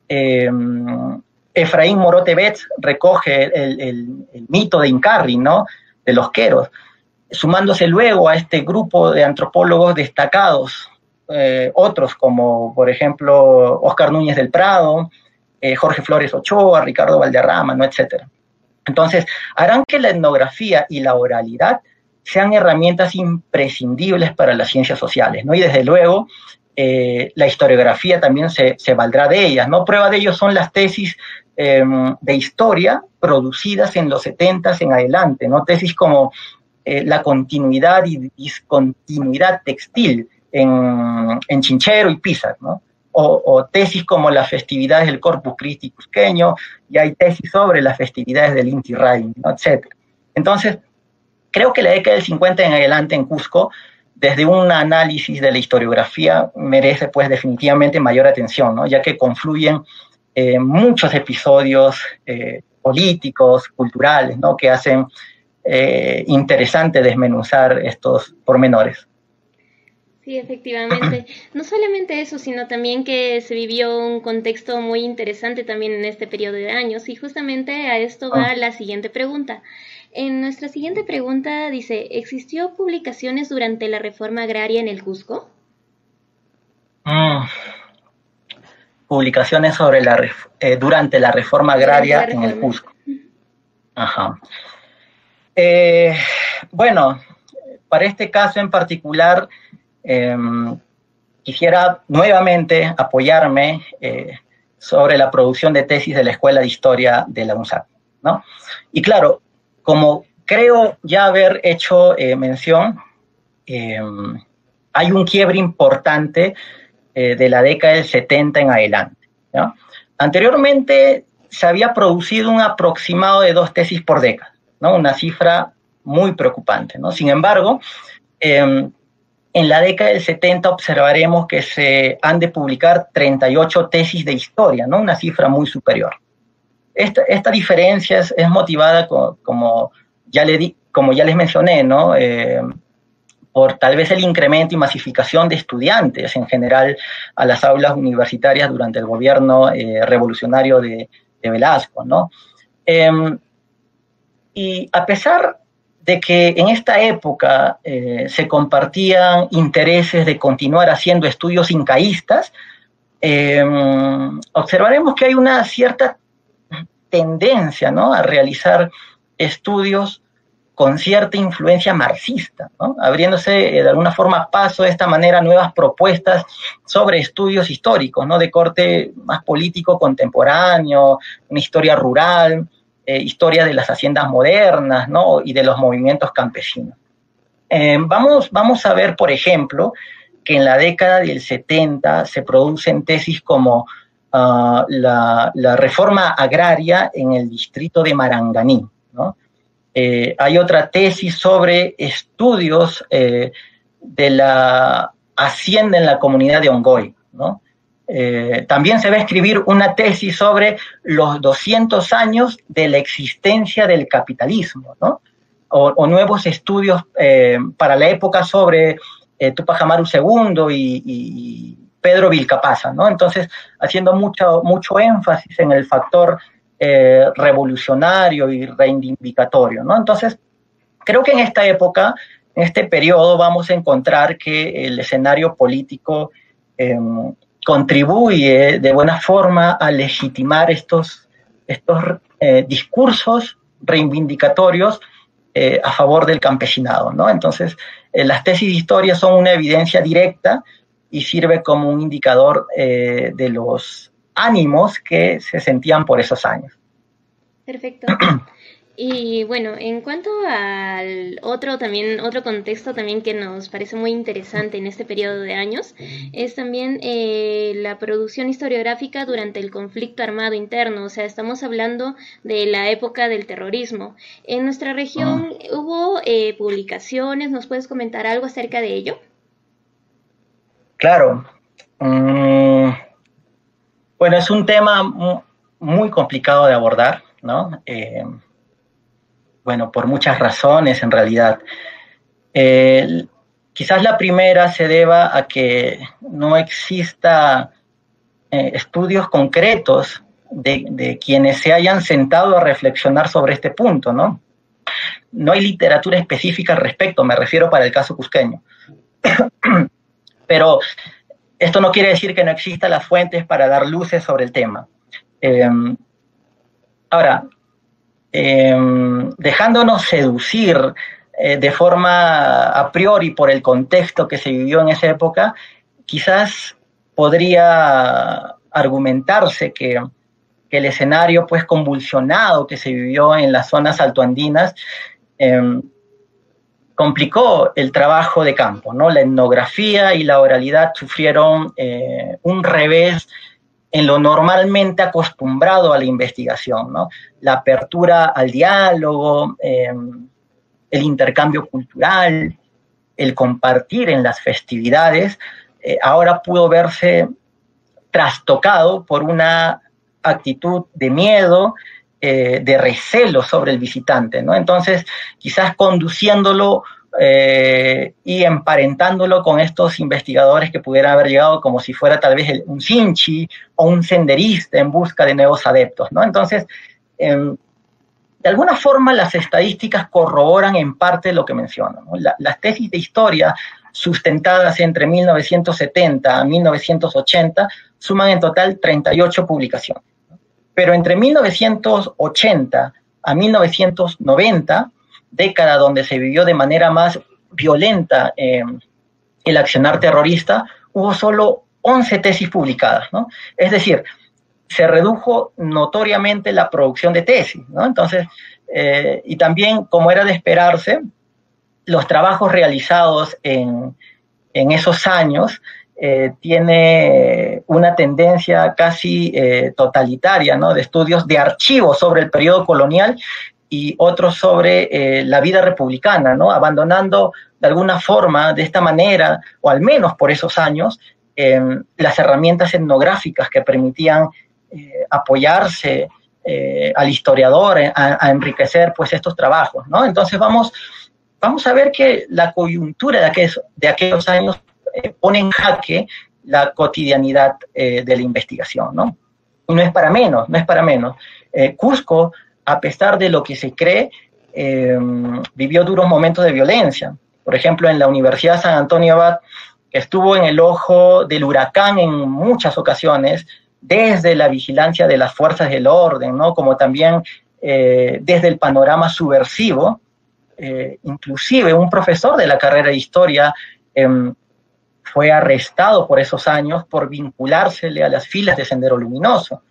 Em, Efraín Morote Betz recoge el, mito de Incarri, ¿no? De los queros, sumándose luego a este grupo de antropólogos destacados, eh, otros como, por ejemplo, Oscar Núñez del Prado, eh, Jorge Flores Ochoa, Ricardo Valderrama, ¿no? etcétera. Entonces, harán que la etnografía y la oralidad sean herramientas imprescindibles para las ciencias sociales, ¿no? Y desde luego, eh, la historiografía también se, valdrá de ellas, ¿no? Prueba de ello son las tesis em, de historia producidas en los 70 en adelante, ¿no? Tesis como eh, la continuidad y discontinuidad textil en, Chinchero y Pisa. O, tesis como las festividades del Corpus Christi cusqueño, y hay tesis sobre las festividades del Inti Raymi, etc. Entonces, creo que la década del 50 en adelante en Cusco, desde un análisis de la historiografía, merece pues definitivamente mayor atención, ¿no? ya que confluyen eh, muchos episodios eh, políticos, culturales, ¿no? que hacen eh, interesante desmenuzar estos pormenores. Sí, efectivamente. [CLEARS THROAT] No solamente eso, sino también que se vivió un contexto muy interesante también en este periodo de años. Y justamente a esto va ah. la siguiente pregunta. En nuestra siguiente pregunta dice, ¿existió publicaciones durante la reforma agraria en el Cusco? Mm. Publicaciones sobre la eh, durante la reforma agraria en el Cusco. Ajá. Eh, bueno, para este caso en particular, em, quisiera nuevamente apoyarme eh, sobre la producción de tesis de la Escuela de Historia de la UNSAP. ¿no? Y claro, como creo ya haber hecho eh, mención, em, hay un quiebre importante eh, de la década del 70 en adelante. Anteriormente se había producido un aproximado de dos tesis por década, una cifra muy preocupante. Sin embargo, em, en la década del 70 observaremos que se han de publicar 38 tesis de historia, ¿no? una cifra muy superior. Esta, diferencia es, motivada, como, ya como ya les mencioné, ¿no? Eh, por tal vez el incremento y masificación de estudiantes en general a las aulas universitarias durante el gobierno eh, revolucionario de, Velasco, ¿no? Em, y a pesar de que en esta época eh, se compartían intereses de continuar haciendo estudios incaístas, em, observaremos que hay una cierta tendencia ¿no? a realizar estudios con cierta influencia marxista, ¿no? abriéndose eh, de alguna forma paso de esta manera nuevas propuestas sobre estudios históricos, ¿no? de corte más político contemporáneo, una historia rural, eh, historia de las haciendas modernas ¿no? y de los movimientos campesinos. Eh, vamos, vamos a ver, por ejemplo, que en la década del 70 se producen tesis como la, reforma agraria en el distrito de Maranganí. Eh, hay otra tesis sobre estudios eh, de la hacienda en la comunidad de Ongoy. Eh, también se va a escribir una tesis sobre los 200 años de la existencia del capitalismo, o, nuevos estudios para la época sobre Tupac Amaru II y Pedro Vilcapasa, ¿no? Entonces, haciendo mucho, mucho énfasis en el factor eh, revolucionario y reivindicatorio, ¿no? Entonces, creo que en esta época, en este periodo, vamos a encontrar que el escenario político em, contribuye de buena forma a legitimar estos, estos eh, discursos reivindicatorios eh, a favor del campesinado, ¿no? Entonces, las tesis de historia son una evidencia directa y sirve como un indicador eh, de los ánimos que se sentían por esos años. Perfecto. Y bueno, en cuanto al otro también otro contexto también que nos parece muy interesante en este periodo de años es también eh, la producción historiográfica durante el conflicto armado interno. O sea, estamos hablando de la época del terrorismo. En nuestra región ah. hubo eh, publicaciones. ¿Nos puedes comentar algo acerca de ello? Claro. Mm, bueno, es un tema muy complicado de abordar, ¿no? Eh, bueno, por muchas razones en realidad. quizás la primera se deba a que no exista eh, estudios concretos de, quienes se hayan sentado a reflexionar sobre este punto, ¿no? No hay literatura específica al respecto, me refiero para el caso cusqueño. Pero esto no quiere decir que no existan las fuentes para dar luces sobre el tema. Em, ahora, em, dejándonos seducir eh, de forma a priori por el contexto que se vivió en esa época, quizás podría argumentarse que, el escenario pues convulsionado que se vivió en las zonas altoandinas em, complicó el trabajo de campo, ¿no? La etnografía y la oralidad sufrieron eh, un revés en lo normalmente acostumbrado a la investigación, ¿no? La apertura al diálogo, em, el intercambio cultural, el compartir en las festividades, eh, ahora pudo verse trastocado por una actitud de miedo, eh, de recelo sobre el visitante, ¿no? Entonces, quizás conduciéndolo eh, y emparentándolo con estos investigadores que pudieran haber llegado como si fuera tal vez un Sinchi o un senderista en busca de nuevos adeptos, ¿no? Entonces, em, de alguna forma las estadísticas corroboran en parte lo que menciono. las tesis de historia sustentadas entre 1970 a 1980 suman en total 38 publicaciones. Pero entre 1980 a 1990, década donde se vivió de manera más violenta eh, el accionar terrorista, hubo solo 11 tesis publicadas. Es decir, se redujo notoriamente la producción de tesis, ¿no? Entonces, eh, y también, como era de esperarse, los trabajos realizados en, esos años eh, tiene una tendencia casi eh, totalitaria, ¿no? De estudios de archivos sobre el periodo colonial y otros sobre la vida republicana, ¿no? Abandonando de alguna forma, de esta manera, o al menos por esos años, las herramientas etnográficas que permitían eh, apoyarse eh, al historiador eh, a, enriquecer pues estos trabajos, ¿no? Entonces vamos, vamos a ver que la coyuntura de aquellos, de aquellos años pone en jaque la cotidianidad de la investigación, ¿no? Y no es para menos, no es para menos. Cusco, a pesar de lo que se cree, vivió duros momentos de violencia. Por ejemplo, en la Universidad San Antonio Abad, estuvo en el ojo del huracán en muchas ocasiones, desde la vigilancia de las fuerzas del orden, ¿no? como también eh, desde el panorama subversivo. Eh, inclusive un profesor de la carrera de historia em, fue arrestado por esos años por vinculársele a las filas de Sendero Luminoso.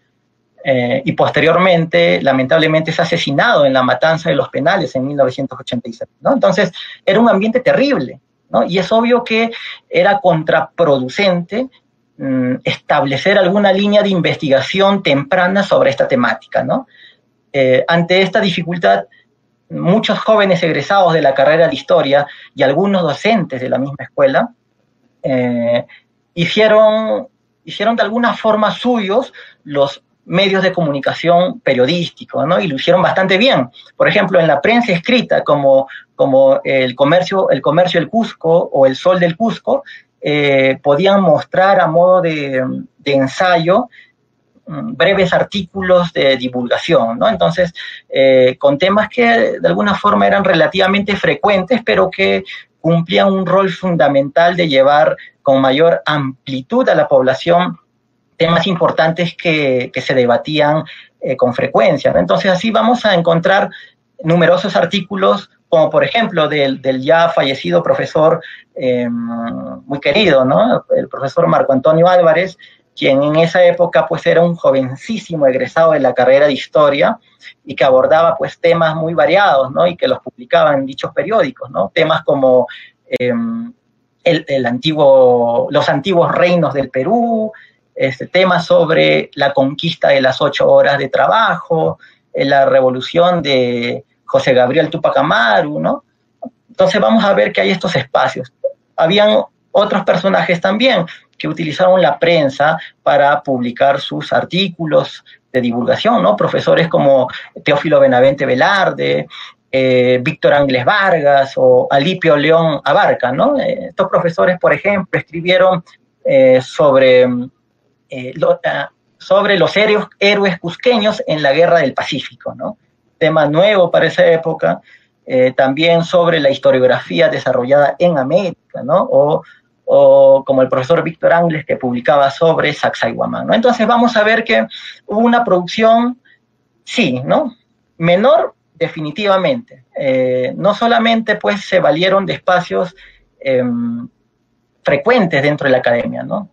Eh, y posteriormente, lamentablemente, es asesinado en la matanza de los penales en 1986. ¿no? Entonces, era un ambiente terrible. ¿no? Y es obvio que era contraproducente Mm, establecer alguna línea de investigación temprana sobre esta temática. ¿no? Eh, ante esta dificultad, muchos jóvenes egresados de la carrera de historia y algunos docentes de la misma escuela eh, hicieron, hicieron de alguna forma suyos los medios de comunicación periodísticos, ¿no? Y lo hicieron bastante bien. Por ejemplo, en la prensa escrita, como, como el, comercio, el comercio del Cusco o el Sol del Cusco, eh, podían mostrar a modo de, ensayo mm, breves artículos de divulgación, ¿no? Entonces, eh, con temas que de alguna forma eran relativamente frecuentes, pero que cumplían un rol fundamental de llevar con mayor amplitud a la población temas importantes que, se debatían eh, con frecuencia. Entonces, así vamos a encontrar numerosos artículos como por ejemplo del, ya fallecido profesor em, muy querido, ¿no? El profesor Marco Antonio Álvarez, quien en esa época pues era un jovencísimo egresado de la carrera de historia y que abordaba pues temas muy variados, ¿no? Y que los publicaba en dichos periódicos, ¿no? Temas como em, el, antiguo, los antiguos reinos del Perú, este, temas sobre la conquista de las ocho horas de trabajo, eh, la revolución de José Gabriel Tupac Amaru, ¿no? Entonces vamos a ver que hay estos espacios. Habían otros personajes también que utilizaron la prensa para publicar sus artículos de divulgación, ¿no? Profesores como Teófilo Benavente Velarde, eh, Víctor Ángeles Vargas o Alipio León Abarca, ¿no? Eh, estos profesores, por ejemplo, escribieron eh, sobre sobre los héroes, héroes cusqueños en la Guerra del Pacífico, ¿no? Tema nuevo para esa época, también sobre la historiografía desarrollada en América, ¿no? O, como el profesor Víctor Angles que publicaba sobre Sacsayhuamán, ¿no? Entonces vamos a ver que hubo una producción, sí, ¿no? Menor definitivamente. Eh, no solamente pues se valieron de espacios em, frecuentes dentro de la academia, ¿no?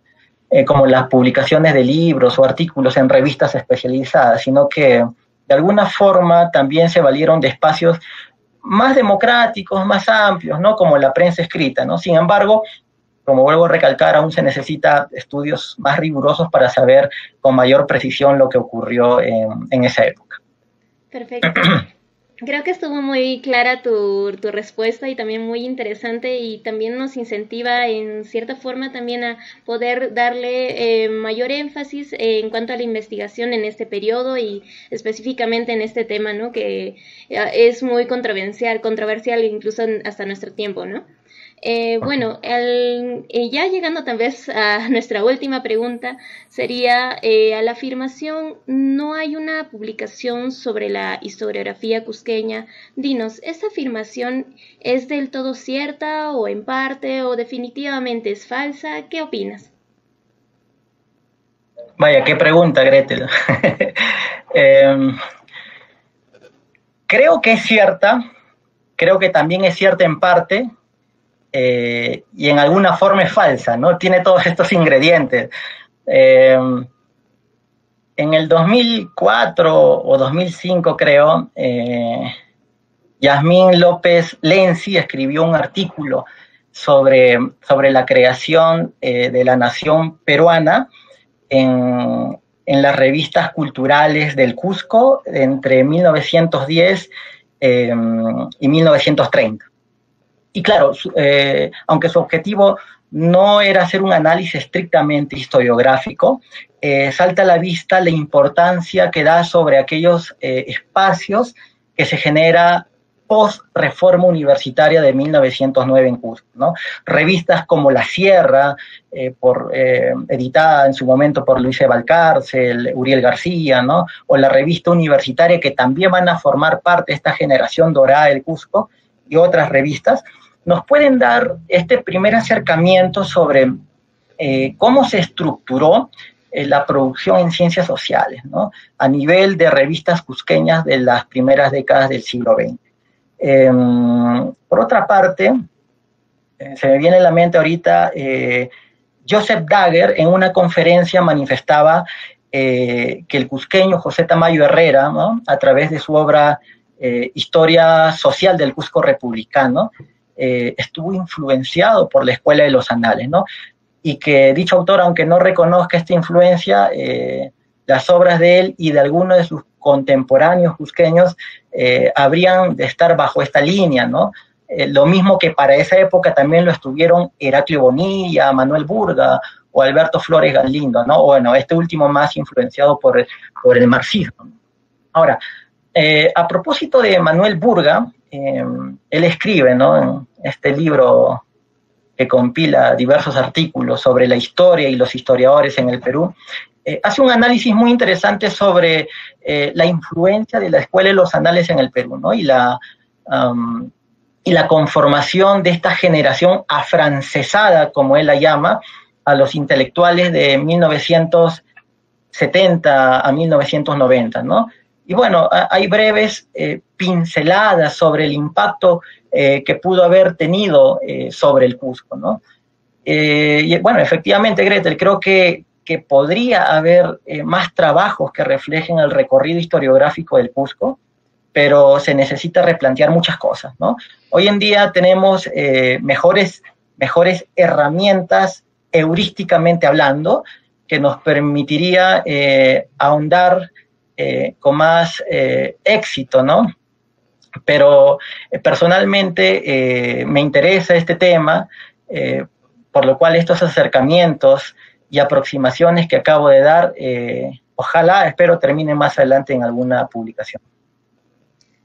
Eh, como las publicaciones de libros o artículos en revistas especializadas, sino que de alguna forma también se valieron de espacios más democráticos, más amplios, ¿no? Como la prensa escrita, ¿no? Sin embargo, como vuelvo a recalcar, aún se necesita estudios más rigurosos para saber con mayor precisión lo que ocurrió en, en esa época. Perfecto. [CLEARS THROAT] Creo que estuvo muy clara tu, tu, respuesta y también muy interesante y también nos incentiva en cierta forma también a poder darle eh, mayor énfasis en cuanto a la investigación en este periodo y específicamente en este tema, ¿no? Que eh, es muy controversial, controversial incluso hasta nuestro tiempo, ¿no? Eh, bueno, el, eh, ya llegando tal vez a [LAUGHS] nuestra última pregunta, sería, eh, a la afirmación, no hay una publicación sobre la historiografía cusqueña. Dinos, ¿esta afirmación es del todo cierta o en parte o definitivamente es falsa? ¿Qué opinas? Vaya, qué pregunta, Gretel. [LAUGHS] Em, creo que es cierta, creo que también es cierta en parte, eh, y en alguna forma es falsa, ¿no? Tiene todos [LAUGHS] estos ingredientes. Eh, en el 2004 o 2005, creo, eh, Yasmín López Lenzi escribió un artículo sobre, sobre la creación de la nación peruana en, en, las revistas culturales del Cusco entre 1910 y 1930. Y claro, eh, aunque su objetivo no era hacer un análisis estrictamente historiográfico, eh, salta a la vista la importancia que da sobre aquellos eh, espacios que se genera post-reforma universitaria de 1909 en Cusco. ¿no? Revistas como La Sierra, por, editada en su momento por Luis Valcárcel, Uriel García, ¿no? o la revista universitaria que también van a formar parte de esta generación dorada del Cusco, y otras revistas, nos pueden dar este primer acercamiento sobre eh, cómo se estructuró eh, la producción en ciencias sociales, ¿no? a nivel de revistas cusqueñas de las primeras décadas del siglo XX. Em, por otra parte, eh, se me viene a la mente ahorita, Joseph Dagger en una conferencia manifestaba que el cusqueño José Tamayo Herrera, a través de su obra Historia Social del Cusco Republicano, eh, estuvo influenciado por la Escuela de los Anales, ¿no? Y que dicho autor, aunque no reconozca esta influencia, eh, las obras de él y de algunos de sus contemporáneos cusqueños eh, habrían de estar bajo esta línea, ¿no? lo mismo que para esa época también lo estuvieron Heraclio Bonilla, Manuel Burga o Alberto Flores Galindo, ¿no? Bueno, este último más influenciado por el, por el marxismo. Ahora, a propósito de Manuel Burga, Em, él escribe en este libro que compila diversos artículos sobre la historia y los historiadores en el Perú, eh, hace un análisis muy interesante sobre eh, la influencia de la Escuela de los Anales en el Perú, ¿no? Y la conformación de esta generación afrancesada, como él la llama, a los intelectuales de 1970 a 1990, ¿no? Y bueno, hay breves eh, pinceladas sobre el impacto eh, que pudo haber tenido eh, sobre el Cusco, ¿no? bueno, efectivamente, Gretel, creo que, que podría haber más trabajos que reflejen el recorrido historiográfico del Cusco, pero se necesita replantear muchas cosas, ¿no? Hoy en día tenemos mejores, mejores herramientas heurísticamente hablando que nos permitiría ahondar eh, con más eh, éxito, ¿no? Pero eh, personalmente me interesa este tema, por lo cual estos acercamientos y aproximaciones que acabo de dar, ojalá, espero, terminen más adelante en alguna publicación.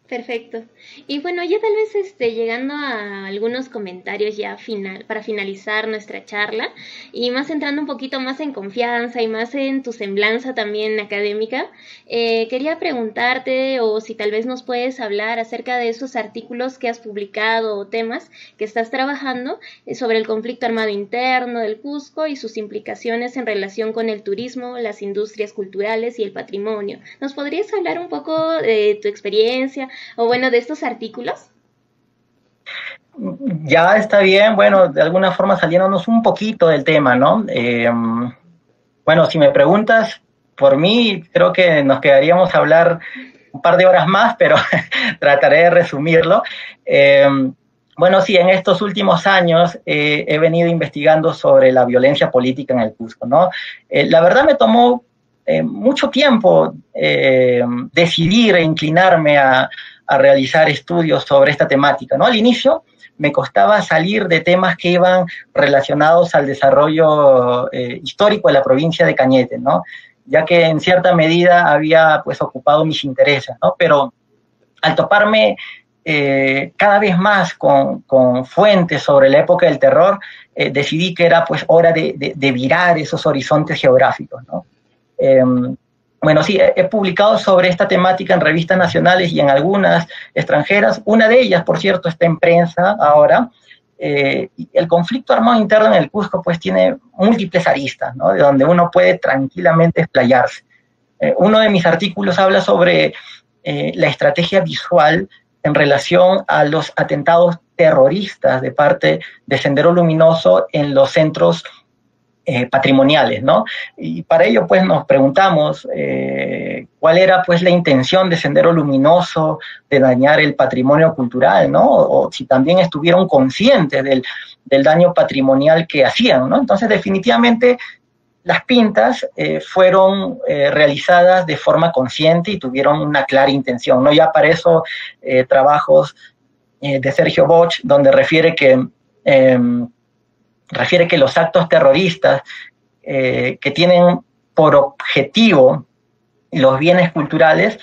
Perfecto. Y bueno, ya tal vez este, llegando a algunos comentarios ya final, para finalizar nuestra charla y más entrando un poquito más en confianza y más en tu semblanza también académica, eh, quería preguntarte o si tal vez nos puedes hablar acerca de esos artículos que has publicado o temas que estás trabajando eh, sobre el conflicto armado interno del Cusco y sus implicaciones en relación con el turismo, las industrias culturales y el patrimonio. ¿Nos podrías hablar un poco de tu experiencia? o bueno, de estos artículos? Ya está bien, bueno, de alguna forma saliéndonos un poquito del tema, ¿no? Eh, bueno, si me preguntas por mí, creo que nos quedaríamos a hablar un par de horas más, pero [LAUGHS] trataré de resumirlo. Eh, bueno, sí, en estos últimos años eh, he venido investigando sobre la violencia política en el Cusco, ¿no? la verdad me tomó mucho tiempo decidir e inclinarme a, a realizar estudios sobre esta temática. ¿no? Al inicio me costaba salir de temas que iban relacionados al desarrollo eh, histórico de la provincia de Cañete, ¿no? ya que en cierta medida había pues ocupado mis intereses, ¿no? pero al toparme eh, cada vez más con, fuentes sobre la época del terror, eh, decidí que era pues hora de, de, virar esos horizontes geográficos. ¿no? Em, bueno, sí, he publicado sobre esta temática en revistas nacionales y en algunas extranjeras. Una de ellas, por cierto, está en prensa ahora. Eh, el conflicto armado interno en el Cusco, pues, tiene múltiples aristas, ¿no? De donde uno puede tranquilamente explayarse. Eh, uno de mis artículos habla sobre eh, la estrategia visual en relación a los atentados terroristas de parte de Sendero Luminoso en los centros eh, patrimoniales, ¿no? Y para ello, pues, nos preguntamos eh, cuál era, pues, la intención de Sendero Luminoso de dañar el patrimonio cultural, ¿no? O, si también estuvieron conscientes del, daño patrimonial que hacían, ¿no? Entonces, definitivamente, las pintas eh, fueron realizadas de forma consciente y tuvieron una clara intención, ¿no? Ya para eso, trabajos de Sergio Bosch, donde refiere que em, refiere que los actos terroristas eh, que tienen por objetivo los bienes culturales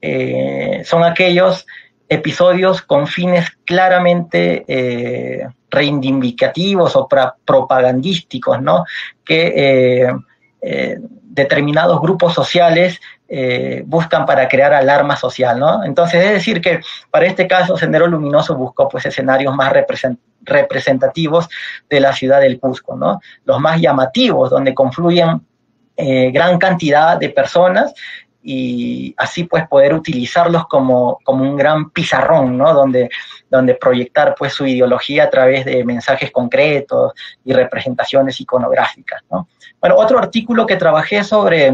eh, son aquellos episodios con fines claramente eh, reivindicativos o propagandísticos, ¿no? Que determinados grupos sociales buscan para crear alarma social, ¿no? Entonces, es decir, que para este caso Sendero Luminoso buscó pues escenarios más representativos representativos de la ciudad del Cusco, ¿no? Los más llamativos, donde confluyen eh, gran cantidad de personas y así pues poder utilizarlos como, como un gran pizarrón, ¿no? Donde, donde proyectar pues su ideología a través de mensajes concretos y representaciones iconográficas, ¿no? Bueno, otro artículo que trabajé sobre,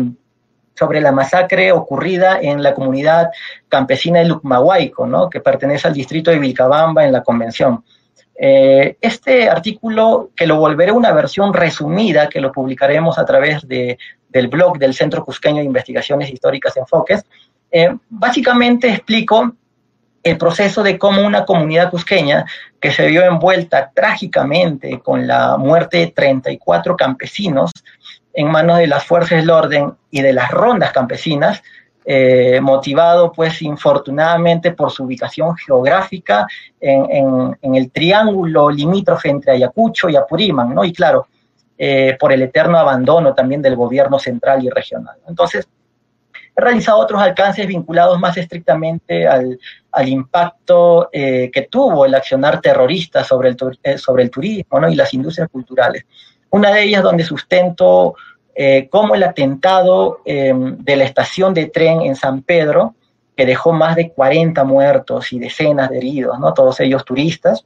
sobre la masacre ocurrida en la comunidad campesina de Lucmahuayco, ¿no? Que pertenece al distrito de Vilcabamba en la convención. Eh, este artículo, que lo volveré una versión resumida, que lo publicaremos a través de, del blog del Centro Cusqueño de Investigaciones Históricas Enfoques, eh, básicamente explico el proceso de cómo una comunidad cusqueña que se vio envuelta trágicamente con la muerte de 34 campesinos en manos de las fuerzas del orden y de las rondas campesinas, eh, motivado pues infortunadamente por su ubicación geográfica en, el triángulo limítrofe entre Ayacucho y Apurímac, ¿no? Y claro, eh, por el eterno abandono también del gobierno central y regional. Entonces, he realizado otros alcances vinculados más estrictamente al, impacto eh, que tuvo el accionar terrorista sobre el, sobre el turismo ¿no? y las industrias culturales. Una de ellas donde sustento eh, como el atentado eh, de la estación de tren en San Pedro, que dejó más de 40 muertos y decenas de heridos, ¿no? todos ellos turistas,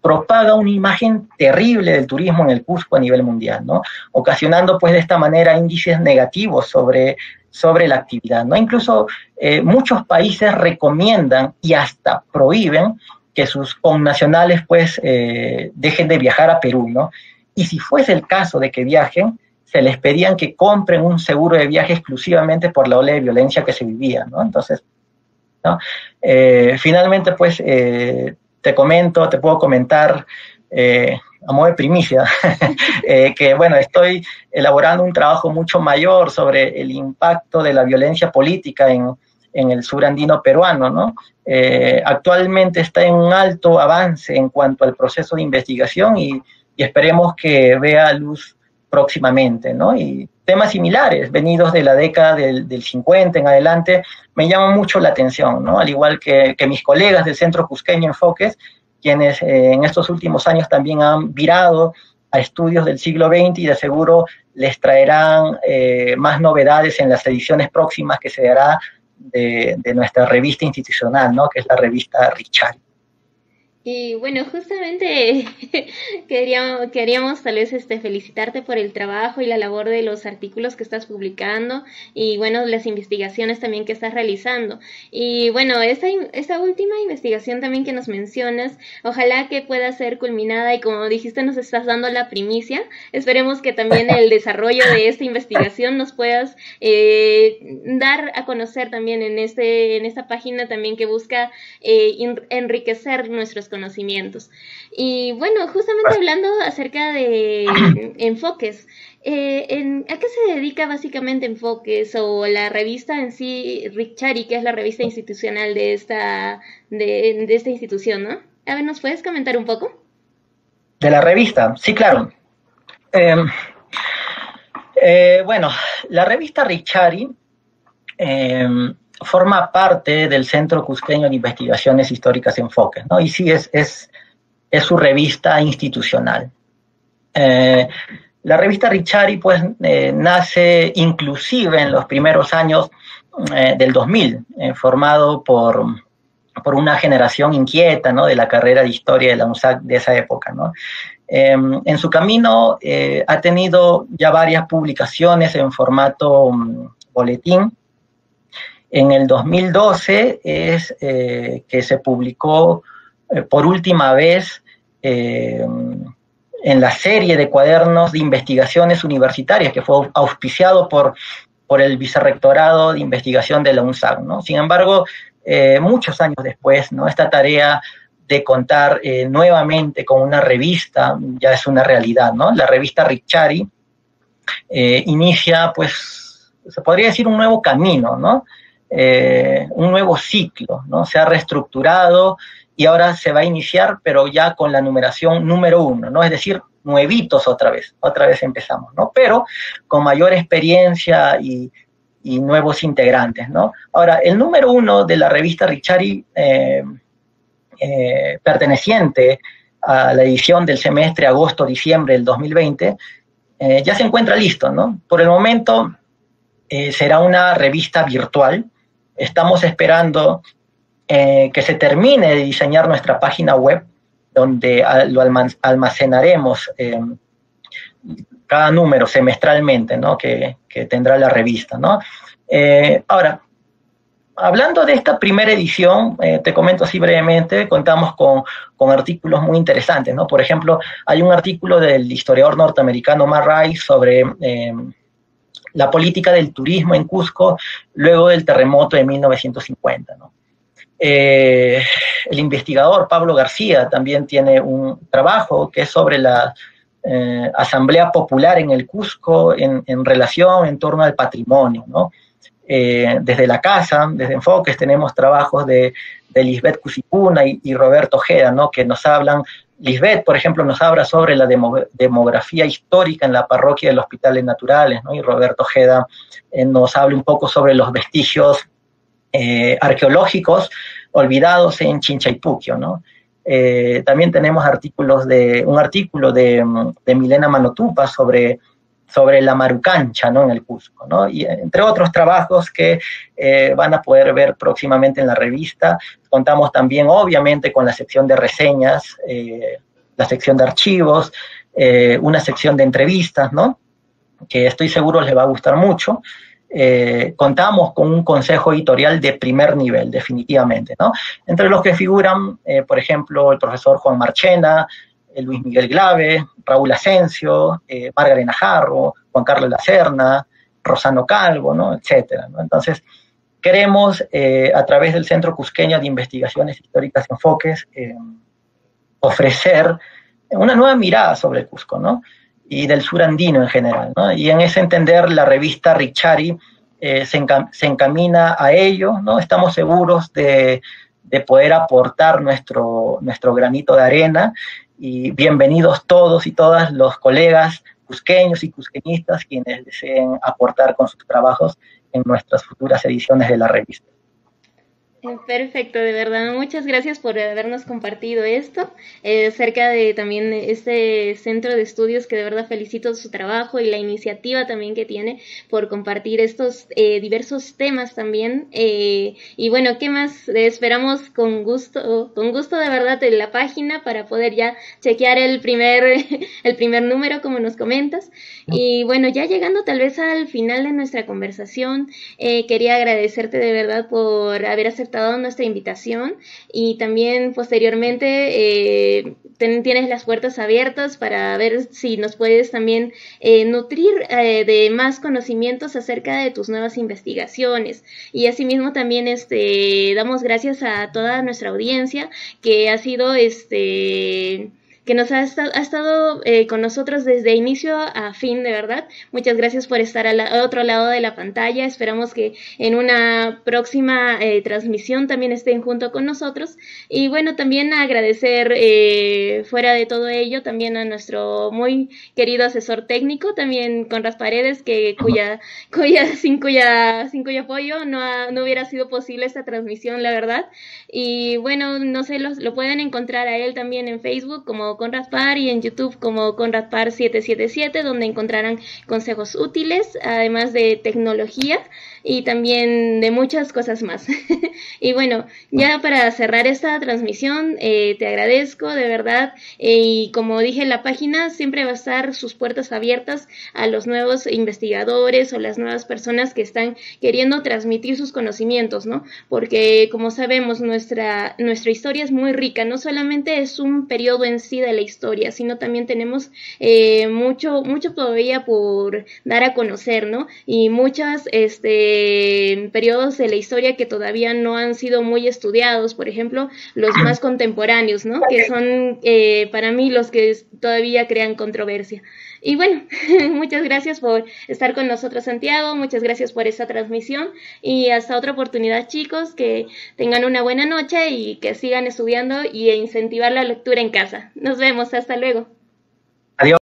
propaga una imagen terrible del turismo en el Cusco a nivel mundial, ¿no? ocasionando pues de esta manera índices negativos sobre, sobre la actividad. ¿no? Incluso eh, muchos países recomiendan y hasta prohíben que sus connacionales pues dejen de viajar a Perú, ¿no? Y si fuese el caso de que viajen, se les pedían que compren un seguro de viaje exclusivamente por la ola de violencia que se vivía, ¿no? Entonces, ¿no? Eh, finalmente, pues, eh, te comento, te puedo comentar, eh, a modo de primicia, [LAUGHS] que, bueno, estoy elaborando un trabajo mucho mayor sobre el impacto de la violencia política en, en el sur andino peruano, ¿no? Eh, actualmente está en un alto avance en cuanto al proceso de investigación y, esperemos que vea luz próximamente, ¿no? Y temas similares, venidos de la década del, 50 en adelante, me llaman mucho la atención, ¿no? Al igual que, mis colegas del Centro Cusqueño Enfoques, quienes eh, en estos últimos años también han virado a estudios del siglo XX y de seguro les traerán eh, más novedades en las ediciones próximas que se dará de, de, nuestra revista institucional, ¿no? que es la revista Richard. Y bueno, justamente [LAUGHS] queríamos, queríamos tal vez este, felicitarte por el trabajo y la labor de los artículos que estás publicando y bueno, las investigaciones también que estás realizando. Y bueno, esa, esa última investigación también que nos mencionas, ojalá que pueda ser culminada y como dijiste nos estás dando la primicia, esperemos que también el [LAUGHS] desarrollo de esta investigación nos puedas eh, dar a conocer también en, este, en esta página también que busca eh, enriquecer nuestros conocimientos. Y bueno, justamente hablando acerca de [COUGHS] enfoques, eh, ¿a qué se dedica básicamente Enfoques o la revista en sí, Richari, que es la revista institucional de esta, de, esta institución, ¿no? A ver, ¿nos puedes comentar un poco? De la revista, sí, claro. Em, eh, bueno, la revista Richari em, forma parte del Centro Cusqueño de Investigaciones Históricas Enfoques, ¿no? Y sí, es, es, su revista institucional. Eh, la revista Richari, pues, eh, nace inclusive en los primeros años eh, del 2000, formado por, por, una generación inquieta, ¿no? De la carrera de historia de la UNSAC de esa época, en su camino ha tenido ya varias publicaciones en formato um, boletín, en el 2012 es eh, que se publicó eh, por última vez eh, en la serie de cuadernos de investigaciones universitarias que fue auspiciado por, por el Vicerrectorado de Investigación de la UNSAC. ¿no? Sin embargo, muchos años después, ¿no? esta tarea de contar nuevamente con una revista ya es una realidad. ¿no? La revista Richari inicia, pues, se podría decir un nuevo camino, ¿no? Eh, un nuevo ciclo, ¿no? Se ha reestructurado y ahora se va a iniciar, pero ya con la numeración número uno, ¿no? Es decir, nuevitos otra vez, otra vez empezamos, ¿no? Pero con mayor experiencia y, nuevos integrantes, ¿no? Ahora, el número uno de la revista Richari, eh, eh, perteneciente a la edición del semestre agosto-diciembre del 2020, ya se encuentra listo, ¿no? Por el momento será una revista virtual, Estamos esperando eh, que se termine de diseñar nuestra página web, donde lo almacenaremos eh, cada número semestralmente, ¿no? Que, tendrá la revista, ¿no? Eh, ahora, hablando de esta primera edición, te comento así brevemente, contamos con, con, artículos muy interesantes, ¿no? Por ejemplo, hay un artículo del historiador norteamericano Rice sobre la política del turismo en Cusco luego del terremoto de 1950. Eh, el investigador Pablo García también tiene un trabajo que es sobre la eh, Asamblea Popular en el Cusco en, relación en torno al patrimonio. Eh, desde la casa, desde Enfoques, tenemos trabajos de, de Cusicuna y, Roberto Ojeda, ¿no? que nos hablan Lisbeth, por ejemplo, nos habla sobre la demografía histórica en la parroquia del Hospital de Naturales, ¿no? y Roberto Ojeda eh, nos habla un poco sobre los vestigios eh, arqueológicos olvidados en Chinchaypuquio. ¿no? Eh, también tenemos artículos de, un artículo de, de Milena Manotupa sobre sobre la marucancha ¿no? en el Cusco, ¿no? y entre otros trabajos que eh, van a poder ver próximamente en la revista. Contamos también, obviamente, con la sección de reseñas, eh, la sección de archivos, eh, una sección de entrevistas, ¿no? que estoy seguro les va a gustar mucho. contamos con un consejo editorial de primer nivel, definitivamente, ¿no? Entre los que figuran, por ejemplo, el profesor Juan Marchena, Luis Miguel Glave, Raúl Asensio, eh, Margarena Jarro, Juan Carlos Lacerna, Rosano Calvo, ¿no? etcétera. Entonces, queremos, eh, a través del Centro Cusqueño de Investigaciones Históricas y Enfoques, eh, ofrecer una nueva mirada sobre Cusco, ¿no? y del sur andino en general. Y en ese entender, la revista Richari eh, se, encamina a ello, ¿no? Estamos seguros de, poder aportar nuestro granito de arena y bienvenidos todos y todas los colegas cusqueños y cusqueñistas quienes deseen aportar con sus trabajos en nuestras futuras ediciones de la revista. Eh, perfecto, de verdad. Muchas gracias por habernos compartido esto eh, acerca de también este centro de estudios que de verdad felicito su trabajo y la iniciativa también que tiene por compartir estos eh, diversos temas también. y bueno, ¿qué más? esperamos con gusto, con gusto de verdad de la página para poder ya chequear el primer, [LAUGHS] el primer número como nos comentas. Y bueno, ya llegando tal vez al final de nuestra conversación, quería agradecerte de verdad por haber aceptado nuestra invitación y también posteriormente eh, tienes las puertas abiertas para ver si nos puedes también eh, nutrir eh, de más conocimientos acerca de tus nuevas investigaciones. Y asimismo también este, damos gracias a toda nuestra audiencia que ha sido este que nos ha, estado, eh, con nosotros desde inicio a fin, de verdad. Muchas gracias por estar al, otro lado de la pantalla. Esperamos que en una próxima eh, transmisión también estén junto con nosotros. Y bueno, también agradecer eh, fuera de todo ello también a nuestro muy querido asesor técnico, también Conrad Paredes, que cuya, cuya, sin, cuya, sin cuyo apoyo no, no hubiera sido posible esta transmisión, la verdad. Y bueno, no sé, lo pueden encontrar a él también en Facebook como Conrad Par y en YouTube como Conrad Par 777 donde encontrarán consejos útiles, además de tecnología y también de muchas cosas más. [LAUGHS] y bueno, ya para cerrar esta transmisión, eh, te agradezco de verdad eh, y como dije, la página siempre va a estar sus puertas abiertas a los nuevos investigadores o las nuevas personas que están queriendo transmitir sus conocimientos, ¿no? Porque como sabemos, nuestra, nuestra historia es muy rica, no solamente es un periodo en sí de la historia, sino también tenemos eh, mucho, mucho todavía por dar a conocer, ¿no? Y muchas, este, periodos de la historia que todavía no han sido muy estudiados, por ejemplo, los más contemporáneos, ¿no? Que son eh, para mí los que todavía crean controversia. Y bueno, [LAUGHS] muchas gracias por estar con nosotros, Santiago. Muchas gracias por esta transmisión. Y hasta otra oportunidad, chicos. Que tengan una buena noche y que sigan estudiando y incentivar la lectura en casa. Nos vemos. Hasta luego.